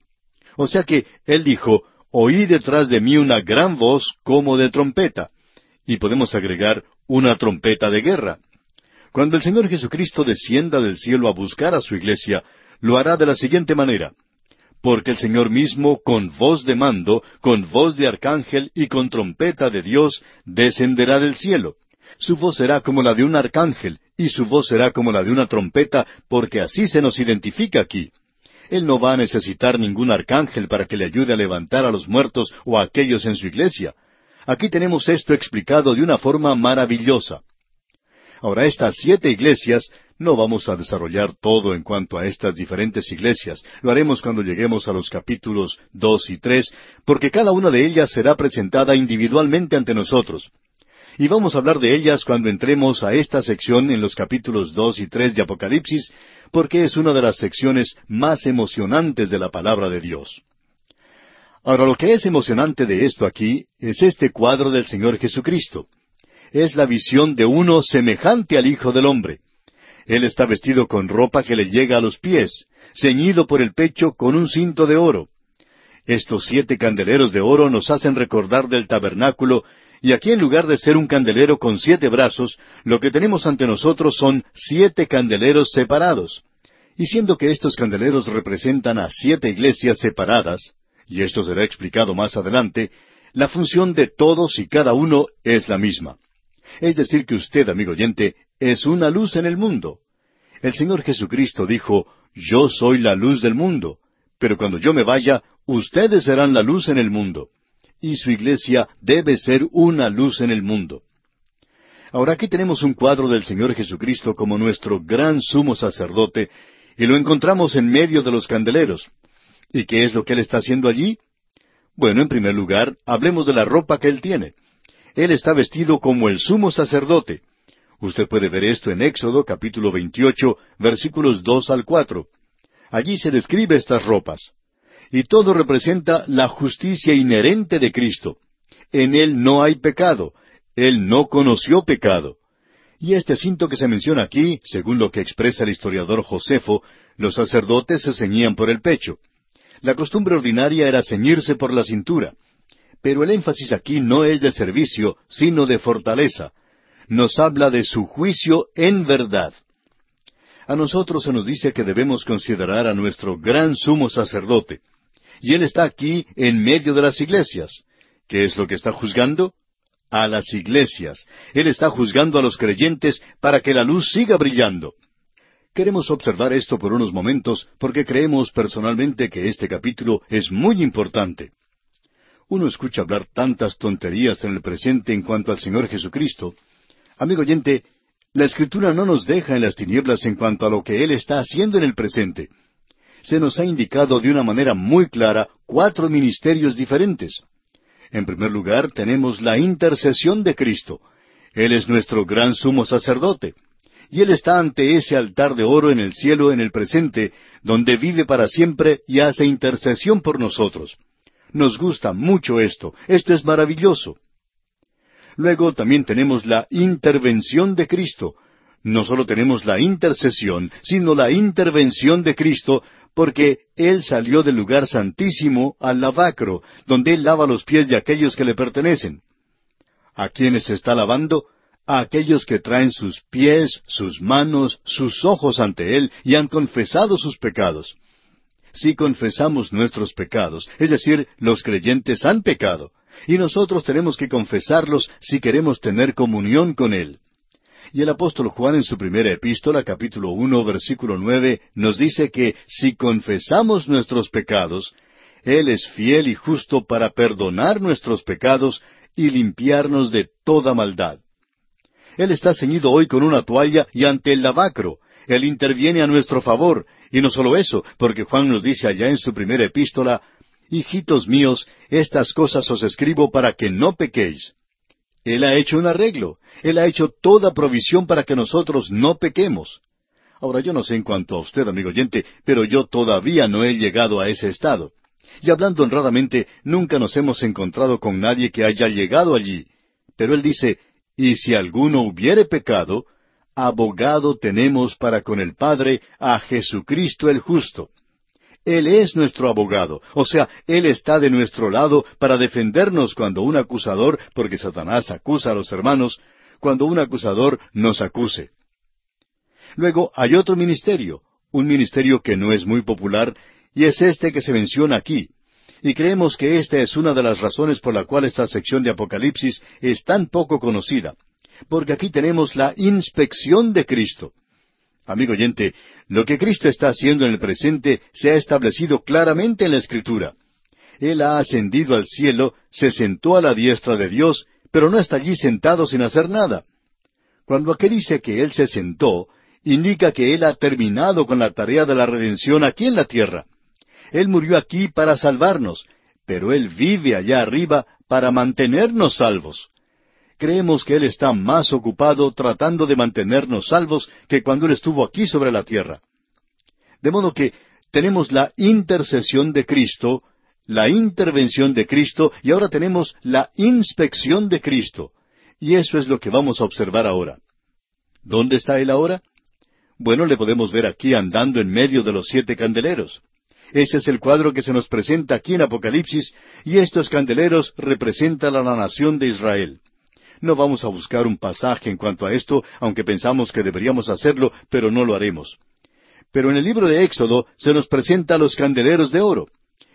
O sea que él dijo, oí detrás de mí una gran voz como de trompeta. Y podemos agregar una trompeta de guerra. Cuando el Señor Jesucristo descienda del cielo a buscar a su iglesia, lo hará de la siguiente manera. Porque el Señor mismo, con voz de mando, con voz de arcángel y con trompeta de Dios, descenderá del cielo. Su voz será como la de un arcángel, y su voz será como la de una trompeta, porque así se nos identifica aquí. Él no va a necesitar ningún arcángel para que le ayude a levantar a los muertos o a aquellos en su iglesia. Aquí tenemos esto explicado de una forma maravillosa. Ahora, estas siete iglesias, no vamos a desarrollar todo en cuanto a estas diferentes iglesias. Lo haremos cuando lleguemos a los capítulos dos y tres, porque cada una de ellas será presentada individualmente ante nosotros. Y vamos a hablar de ellas cuando entremos a esta sección en los capítulos dos y tres de Apocalipsis, porque es una de las secciones más emocionantes de la palabra de Dios. Ahora, lo que es emocionante de esto aquí es este cuadro del Señor Jesucristo. Es la visión de uno semejante al Hijo del Hombre. Él está vestido con ropa que le llega a los pies, ceñido por el pecho con un cinto de oro. Estos siete candeleros de oro nos hacen recordar del tabernáculo y aquí en lugar de ser un candelero con siete brazos, lo que tenemos ante nosotros son siete candeleros separados. Y siendo que estos candeleros representan a siete iglesias separadas, y esto será explicado más adelante, la función de todos y cada uno es la misma. Es decir, que usted, amigo oyente, es una luz en el mundo. El Señor Jesucristo dijo, Yo soy la luz del mundo, pero cuando yo me vaya, ustedes serán la luz en el mundo y su iglesia debe ser una luz en el mundo. Ahora aquí tenemos un cuadro del Señor Jesucristo como nuestro gran sumo sacerdote, y lo encontramos en medio de los candeleros. ¿Y qué es lo que Él está haciendo allí? Bueno, en primer lugar, hablemos de la ropa que Él tiene. Él está vestido como el sumo sacerdote. Usted puede ver esto en Éxodo capítulo 28, versículos 2 al 4. Allí se describe estas ropas y todo representa la justicia inherente de Cristo. En Él no hay pecado. Él no conoció pecado. Y este cinto que se menciona aquí, según lo que expresa el historiador Josefo, los sacerdotes se ceñían por el pecho. La costumbre ordinaria era ceñirse por la cintura. Pero el énfasis aquí no es de servicio, sino de fortaleza. Nos habla de su juicio en verdad. A nosotros se nos dice que debemos considerar a nuestro gran sumo sacerdote. Y Él está aquí en medio de las iglesias. ¿Qué es lo que está juzgando? A las iglesias. Él está juzgando a los creyentes para que la luz siga brillando. Queremos observar esto por unos momentos porque creemos personalmente que este capítulo es muy importante. Uno escucha hablar tantas tonterías en el presente en cuanto al Señor Jesucristo. Amigo oyente, la Escritura no nos deja en las tinieblas en cuanto a lo que Él está haciendo en el presente se nos ha indicado de una manera muy clara cuatro ministerios diferentes. En primer lugar, tenemos la intercesión de Cristo. Él es nuestro gran sumo sacerdote. Y Él está ante ese altar de oro en el cielo en el presente, donde vive para siempre y hace intercesión por nosotros. Nos gusta mucho esto. Esto es maravilloso. Luego también tenemos la intervención de Cristo. No solo tenemos la intercesión, sino la intervención de Cristo porque Él salió del lugar santísimo al lavacro, donde Él lava los pies de aquellos que le pertenecen. ¿A quiénes está lavando? A aquellos que traen sus pies, sus manos, sus ojos ante Él y han confesado sus pecados. Si confesamos nuestros pecados, es decir, los creyentes han pecado, y nosotros tenemos que confesarlos si queremos tener comunión con Él. Y el apóstol Juan en su primera epístola, capítulo uno, versículo nueve, nos dice que si confesamos nuestros pecados, Él es fiel y justo para perdonar nuestros pecados y limpiarnos de toda maldad. Él está ceñido hoy con una toalla y ante el lavacro. Él interviene a nuestro favor. Y no solo eso, porque Juan nos dice allá en su primera epístola, Hijitos míos, estas cosas os escribo para que no pequéis. Él ha hecho un arreglo. Él ha hecho toda provisión para que nosotros no pequemos. Ahora yo no sé en cuanto a usted, amigo oyente, pero yo todavía no he llegado a ese estado. Y hablando honradamente, nunca nos hemos encontrado con nadie que haya llegado allí. Pero él dice, y si alguno hubiere pecado, abogado tenemos para con el Padre a Jesucristo el justo. Él es nuestro abogado, o sea, Él está de nuestro lado para defendernos cuando un acusador, porque Satanás acusa a los hermanos, cuando un acusador nos acuse. Luego hay otro ministerio, un ministerio que no es muy popular, y es este que se menciona aquí. Y creemos que esta es una de las razones por la cual esta sección de Apocalipsis es tan poco conocida, porque aquí tenemos la inspección de Cristo. Amigo oyente, lo que Cristo está haciendo en el presente se ha establecido claramente en la Escritura. Él ha ascendido al cielo, se sentó a la diestra de Dios, pero no está allí sentado sin hacer nada. Cuando aquí dice que Él se sentó, indica que Él ha terminado con la tarea de la redención aquí en la tierra. Él murió aquí para salvarnos, pero Él vive allá arriba para mantenernos salvos creemos que Él está más ocupado tratando de mantenernos salvos que cuando Él estuvo aquí sobre la tierra. De modo que tenemos la intercesión de Cristo, la intervención de Cristo y ahora tenemos la inspección de Cristo. Y eso es lo que vamos a observar ahora. ¿Dónde está Él ahora? Bueno, le podemos ver aquí andando en medio de los siete candeleros. Ese es el cuadro que se nos presenta aquí en Apocalipsis, y estos candeleros representan a la nación de Israel. No vamos a buscar un pasaje en cuanto a esto, aunque pensamos que deberíamos hacerlo, pero no lo haremos. Pero en el libro de Éxodo se nos presenta los candeleros de oro.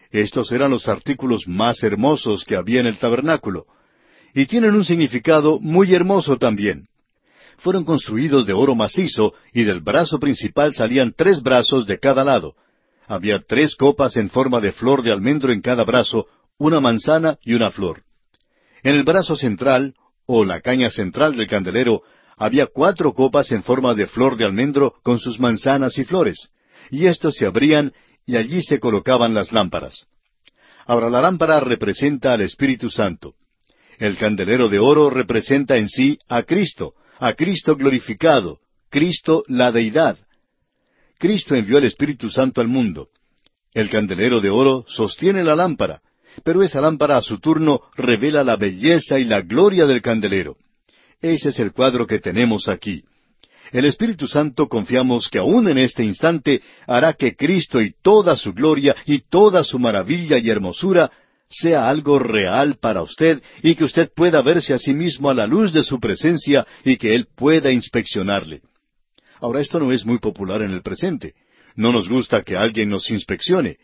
Estos eran los artículos más hermosos que había en el tabernáculo. Y tienen un significado muy hermoso también. Fueron construidos de oro macizo y del brazo principal salían tres brazos de cada lado. Había tres copas en forma de flor de almendro en cada brazo, una manzana y una flor. En el brazo central o la caña central del candelero, había cuatro copas en forma de flor de almendro con sus manzanas y flores, y éstos se abrían y allí se colocaban las lámparas. Ahora la lámpara representa al Espíritu Santo. El candelero de oro representa en sí a Cristo, a Cristo glorificado, Cristo la deidad. Cristo envió el Espíritu Santo al mundo. El candelero de oro sostiene la lámpara, pero esa lámpara a su turno revela la belleza y la gloria del candelero. Ese es el cuadro que tenemos aquí. El Espíritu Santo confiamos que aún en este instante hará que Cristo y toda su gloria y toda su maravilla y hermosura sea algo real para usted y que usted pueda verse a sí mismo a la luz de su presencia y que Él pueda inspeccionarle. Ahora esto no es muy popular en el presente. No nos gusta que alguien nos inspeccione.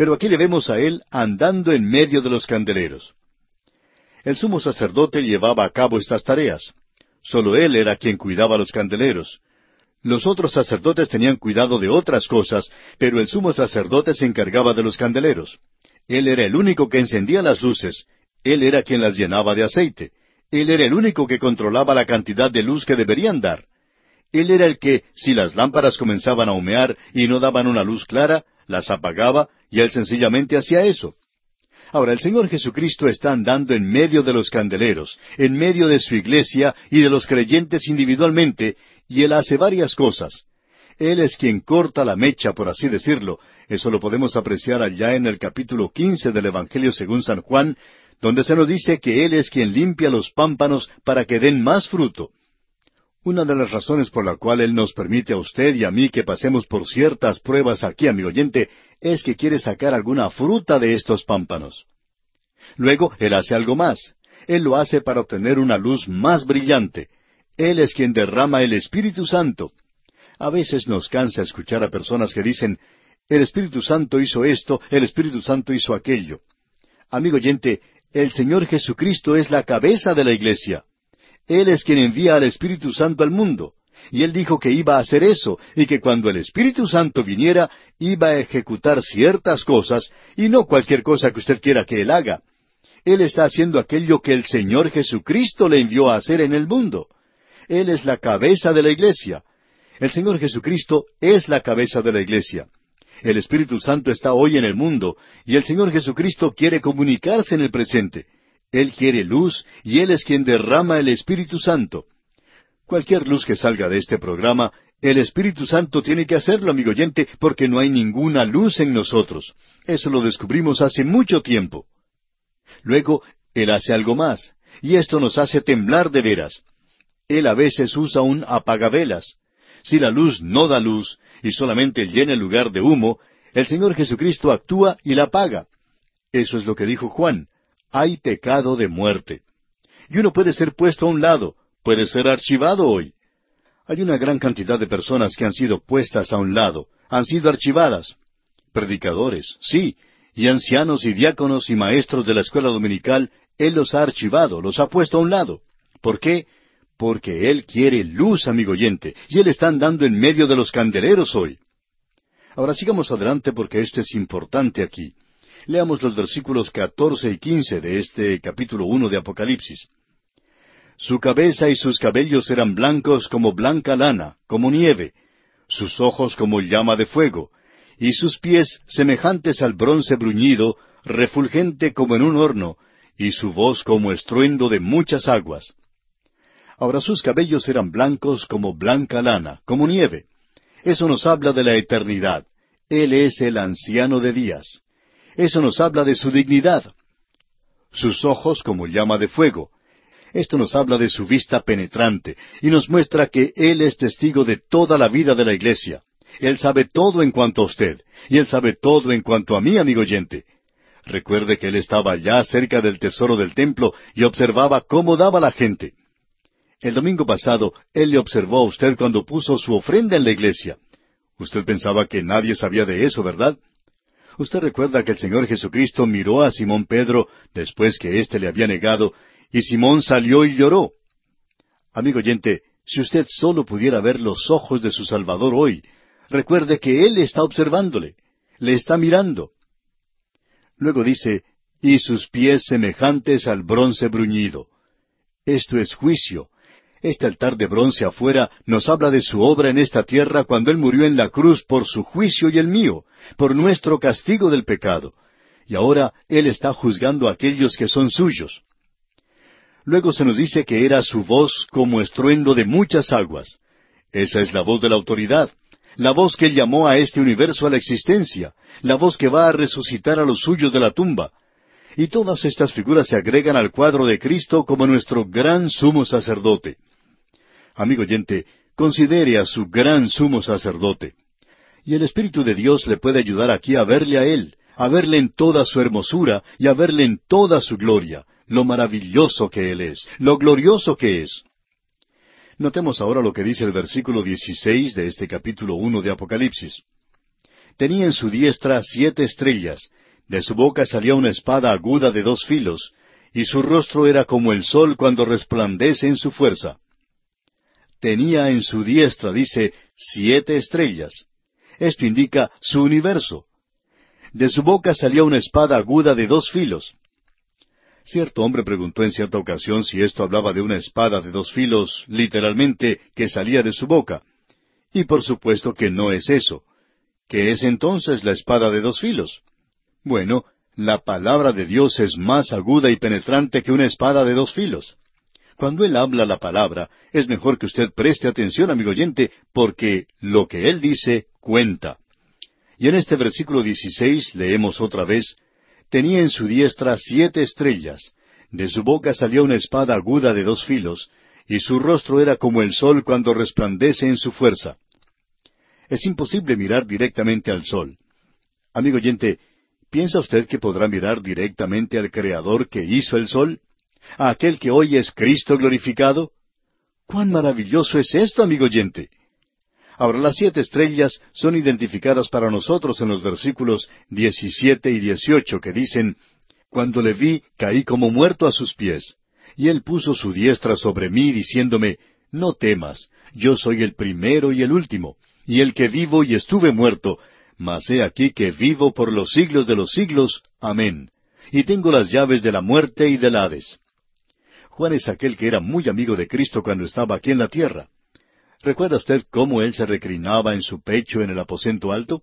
Pero aquí le vemos a él andando en medio de los candeleros. El sumo sacerdote llevaba a cabo estas tareas. Solo él era quien cuidaba los candeleros. Los otros sacerdotes tenían cuidado de otras cosas, pero el sumo sacerdote se encargaba de los candeleros. Él era el único que encendía las luces. Él era quien las llenaba de aceite. Él era el único que controlaba la cantidad de luz que deberían dar. Él era el que, si las lámparas comenzaban a humear y no daban una luz clara, las apagaba y él sencillamente hacía eso. Ahora, el Señor Jesucristo está andando en medio de los candeleros, en medio de su iglesia y de los creyentes individualmente, y Él hace varias cosas. Él es quien corta la mecha, por así decirlo. Eso lo podemos apreciar allá en el capítulo quince del Evangelio según San Juan, donde se nos dice que Él es quien limpia los pámpanos para que den más fruto. Una de las razones por la cual Él nos permite a usted y a mí que pasemos por ciertas pruebas aquí, amigo oyente, es que quiere sacar alguna fruta de estos pámpanos. Luego, Él hace algo más. Él lo hace para obtener una luz más brillante. Él es quien derrama el Espíritu Santo. A veces nos cansa escuchar a personas que dicen, el Espíritu Santo hizo esto, el Espíritu Santo hizo aquello. Amigo oyente, el Señor Jesucristo es la cabeza de la iglesia. Él es quien envía al Espíritu Santo al mundo. Y Él dijo que iba a hacer eso, y que cuando el Espíritu Santo viniera, iba a ejecutar ciertas cosas, y no cualquier cosa que usted quiera que Él haga. Él está haciendo aquello que el Señor Jesucristo le envió a hacer en el mundo. Él es la cabeza de la iglesia. El Señor Jesucristo es la cabeza de la iglesia. El Espíritu Santo está hoy en el mundo, y el Señor Jesucristo quiere comunicarse en el presente. Él quiere luz y Él es quien derrama el Espíritu Santo. Cualquier luz que salga de este programa, el Espíritu Santo tiene que hacerlo, amigo oyente, porque no hay ninguna luz en nosotros. Eso lo descubrimos hace mucho tiempo. Luego, Él hace algo más, y esto nos hace temblar de veras. Él a veces usa un apagavelas. Si la luz no da luz y solamente llena el lugar de humo, El Señor Jesucristo actúa y la paga. Eso es lo que dijo Juan. Hay pecado de muerte. Y uno puede ser puesto a un lado, puede ser archivado hoy. Hay una gran cantidad de personas que han sido puestas a un lado, han sido archivadas. Predicadores, sí, y ancianos y diáconos y maestros de la escuela dominical, Él los ha archivado, los ha puesto a un lado. ¿Por qué? Porque Él quiere luz, amigo oyente, y Él está andando en medio de los candeleros hoy. Ahora sigamos adelante porque esto es importante aquí. Leamos los versículos catorce y quince de este capítulo uno de Apocalipsis. Su cabeza y sus cabellos eran blancos como blanca lana, como nieve, sus ojos como llama de fuego, y sus pies semejantes al bronce bruñido, refulgente como en un horno, y su voz como estruendo de muchas aguas. Ahora sus cabellos eran blancos como blanca lana, como nieve. Eso nos habla de la eternidad. Él es el anciano de días. Eso nos habla de su dignidad. Sus ojos como llama de fuego. Esto nos habla de su vista penetrante y nos muestra que Él es testigo de toda la vida de la iglesia. Él sabe todo en cuanto a usted, y Él sabe todo en cuanto a mí, amigo oyente. Recuerde que Él estaba ya cerca del tesoro del templo y observaba cómo daba la gente. El domingo pasado, Él le observó a usted cuando puso su ofrenda en la iglesia. Usted pensaba que nadie sabía de eso, ¿verdad? Usted recuerda que el Señor Jesucristo miró a Simón Pedro después que éste le había negado, y Simón salió y lloró. Amigo oyente, si usted solo pudiera ver los ojos de su Salvador hoy, recuerde que Él está observándole, le está mirando. Luego dice, y sus pies semejantes al bronce bruñido. Esto es juicio, este altar de bronce afuera nos habla de su obra en esta tierra cuando Él murió en la cruz por su juicio y el mío, por nuestro castigo del pecado. Y ahora Él está juzgando a aquellos que son suyos. Luego se nos dice que era su voz como estruendo de muchas aguas. Esa es la voz de la autoridad, la voz que llamó a este universo a la existencia, la voz que va a resucitar a los suyos de la tumba. Y todas estas figuras se agregan al cuadro de Cristo como nuestro gran sumo sacerdote. Amigo oyente, considere a su gran sumo sacerdote. Y el Espíritu de Dios le puede ayudar aquí a verle a Él, a verle en toda su hermosura y a verle en toda su gloria, lo maravilloso que Él es, lo glorioso que es. Notemos ahora lo que dice el versículo 16 de este capítulo uno de Apocalipsis. Tenía en su diestra siete estrellas, de su boca salía una espada aguda de dos filos, y su rostro era como el sol cuando resplandece en su fuerza tenía en su diestra, dice, siete estrellas. Esto indica su universo. De su boca salía una espada aguda de dos filos. Cierto hombre preguntó en cierta ocasión si esto hablaba de una espada de dos filos, literalmente, que salía de su boca. Y por supuesto que no es eso. ¿Qué es entonces la espada de dos filos? Bueno, la palabra de Dios es más aguda y penetrante que una espada de dos filos. Cuando Él habla la palabra, es mejor que usted preste atención, amigo oyente, porque lo que Él dice cuenta. Y en este versículo 16 leemos otra vez, tenía en su diestra siete estrellas, de su boca salió una espada aguda de dos filos, y su rostro era como el sol cuando resplandece en su fuerza. Es imposible mirar directamente al sol. Amigo oyente, ¿piensa usted que podrá mirar directamente al Creador que hizo el sol? A aquel que hoy es Cristo glorificado? ¡Cuán maravilloso es esto, amigo oyente! Ahora las siete estrellas son identificadas para nosotros en los versículos 17 y 18 que dicen, Cuando le vi, caí como muerto a sus pies, y él puso su diestra sobre mí, diciéndome, No temas, yo soy el primero y el último, y el que vivo y estuve muerto, mas he aquí que vivo por los siglos de los siglos. Amén. Y tengo las llaves de la muerte y del Hades. Juan es aquel que era muy amigo de Cristo cuando estaba aquí en la tierra. ¿Recuerda usted cómo él se reclinaba en su pecho en el aposento alto?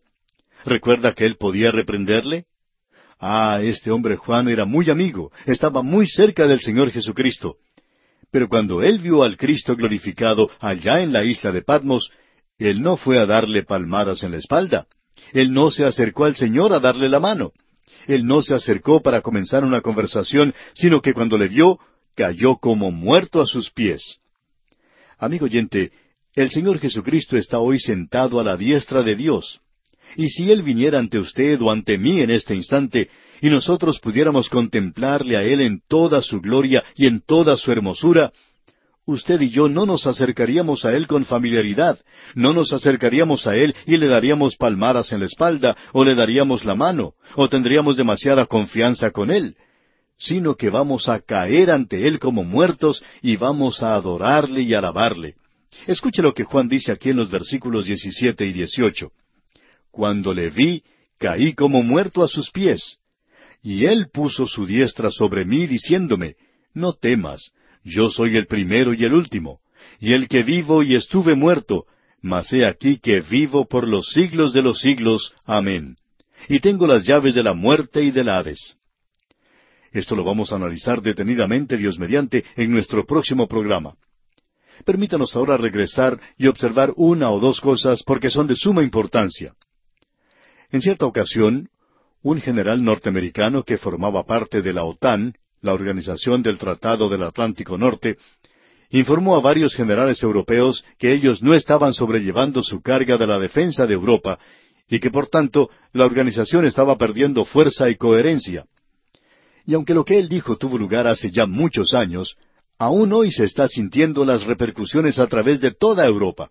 ¿Recuerda que él podía reprenderle? Ah, este hombre Juan era muy amigo, estaba muy cerca del Señor Jesucristo. Pero cuando él vio al Cristo glorificado allá en la isla de Patmos, él no fue a darle palmadas en la espalda. Él no se acercó al Señor a darle la mano. Él no se acercó para comenzar una conversación, sino que cuando le vio, cayó como muerto a sus pies. Amigo oyente, el Señor Jesucristo está hoy sentado a la diestra de Dios. Y si Él viniera ante usted o ante mí en este instante, y nosotros pudiéramos contemplarle a Él en toda su gloria y en toda su hermosura, usted y yo no nos acercaríamos a Él con familiaridad, no nos acercaríamos a Él y le daríamos palmadas en la espalda, o le daríamos la mano, o tendríamos demasiada confianza con Él, sino que vamos a caer ante Él como muertos y vamos a adorarle y alabarle. Escuche lo que Juan dice aquí en los versículos 17 y 18. Cuando le vi, caí como muerto a sus pies. Y él puso su diestra sobre mí, diciéndome, No temas, yo soy el primero y el último, y el que vivo y estuve muerto, mas he aquí que vivo por los siglos de los siglos. Amén. Y tengo las llaves de la muerte y del Hades. Esto lo vamos a analizar detenidamente, Dios mediante, en nuestro próximo programa. Permítanos ahora regresar y observar una o dos cosas porque son de suma importancia. En cierta ocasión, un general norteamericano que formaba parte de la OTAN, la Organización del Tratado del Atlántico Norte, informó a varios generales europeos que ellos no estaban sobrellevando su carga de la defensa de Europa y que por tanto la organización estaba perdiendo fuerza y coherencia. Y aunque lo que él dijo tuvo lugar hace ya muchos años, aún hoy se está sintiendo las repercusiones a través de toda Europa.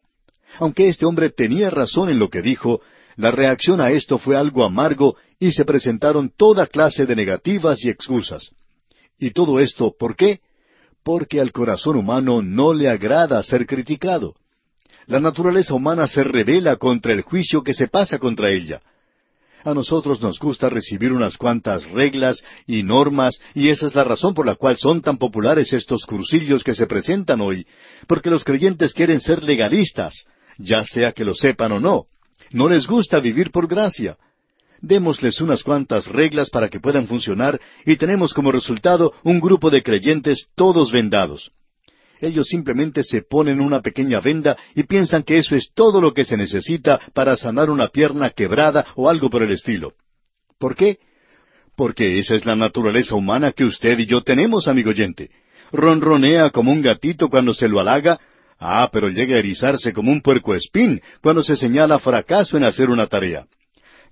Aunque este hombre tenía razón en lo que dijo, la reacción a esto fue algo amargo y se presentaron toda clase de negativas y excusas. Y todo esto, ¿por qué? Porque al corazón humano no le agrada ser criticado. La naturaleza humana se revela contra el juicio que se pasa contra ella. A nosotros nos gusta recibir unas cuantas reglas y normas, y esa es la razón por la cual son tan populares estos cursillos que se presentan hoy, porque los creyentes quieren ser legalistas, ya sea que lo sepan o no. No les gusta vivir por gracia. Démosles unas cuantas reglas para que puedan funcionar y tenemos como resultado un grupo de creyentes todos vendados. Ellos simplemente se ponen una pequeña venda y piensan que eso es todo lo que se necesita para sanar una pierna quebrada o algo por el estilo. ¿Por qué? Porque esa es la naturaleza humana que usted y yo tenemos, amigo oyente. Ronronea como un gatito cuando se lo halaga, ah, pero llega a erizarse como un puerco espín cuando se señala fracaso en hacer una tarea.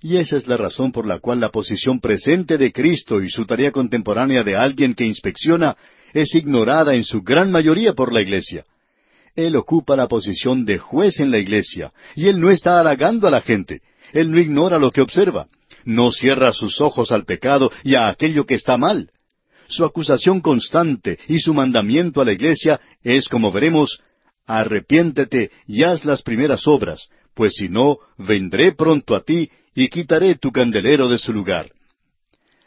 Y esa es la razón por la cual la posición presente de Cristo y su tarea contemporánea de alguien que inspecciona es ignorada en su gran mayoría por la Iglesia. Él ocupa la posición de juez en la Iglesia, y él no está halagando a la gente. Él no ignora lo que observa. No cierra sus ojos al pecado y a aquello que está mal. Su acusación constante y su mandamiento a la Iglesia es, como veremos, arrepiéntete y haz las primeras obras, pues si no, vendré pronto a ti y quitaré tu candelero de su lugar.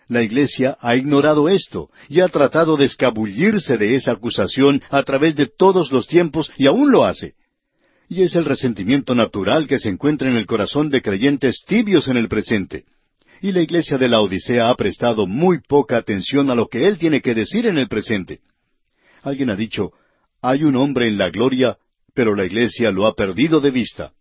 La Iglesia ha ignorado esto y ha tratado de escabullirse de esa acusación a través de todos los tiempos y aún lo hace. Y es el resentimiento natural que se encuentra en el corazón de creyentes tibios en el presente. Y la Iglesia de la Odisea ha prestado muy poca atención a lo que Él tiene que decir en el presente. Alguien ha dicho, hay un hombre en la gloria, pero la Iglesia lo ha perdido de vista.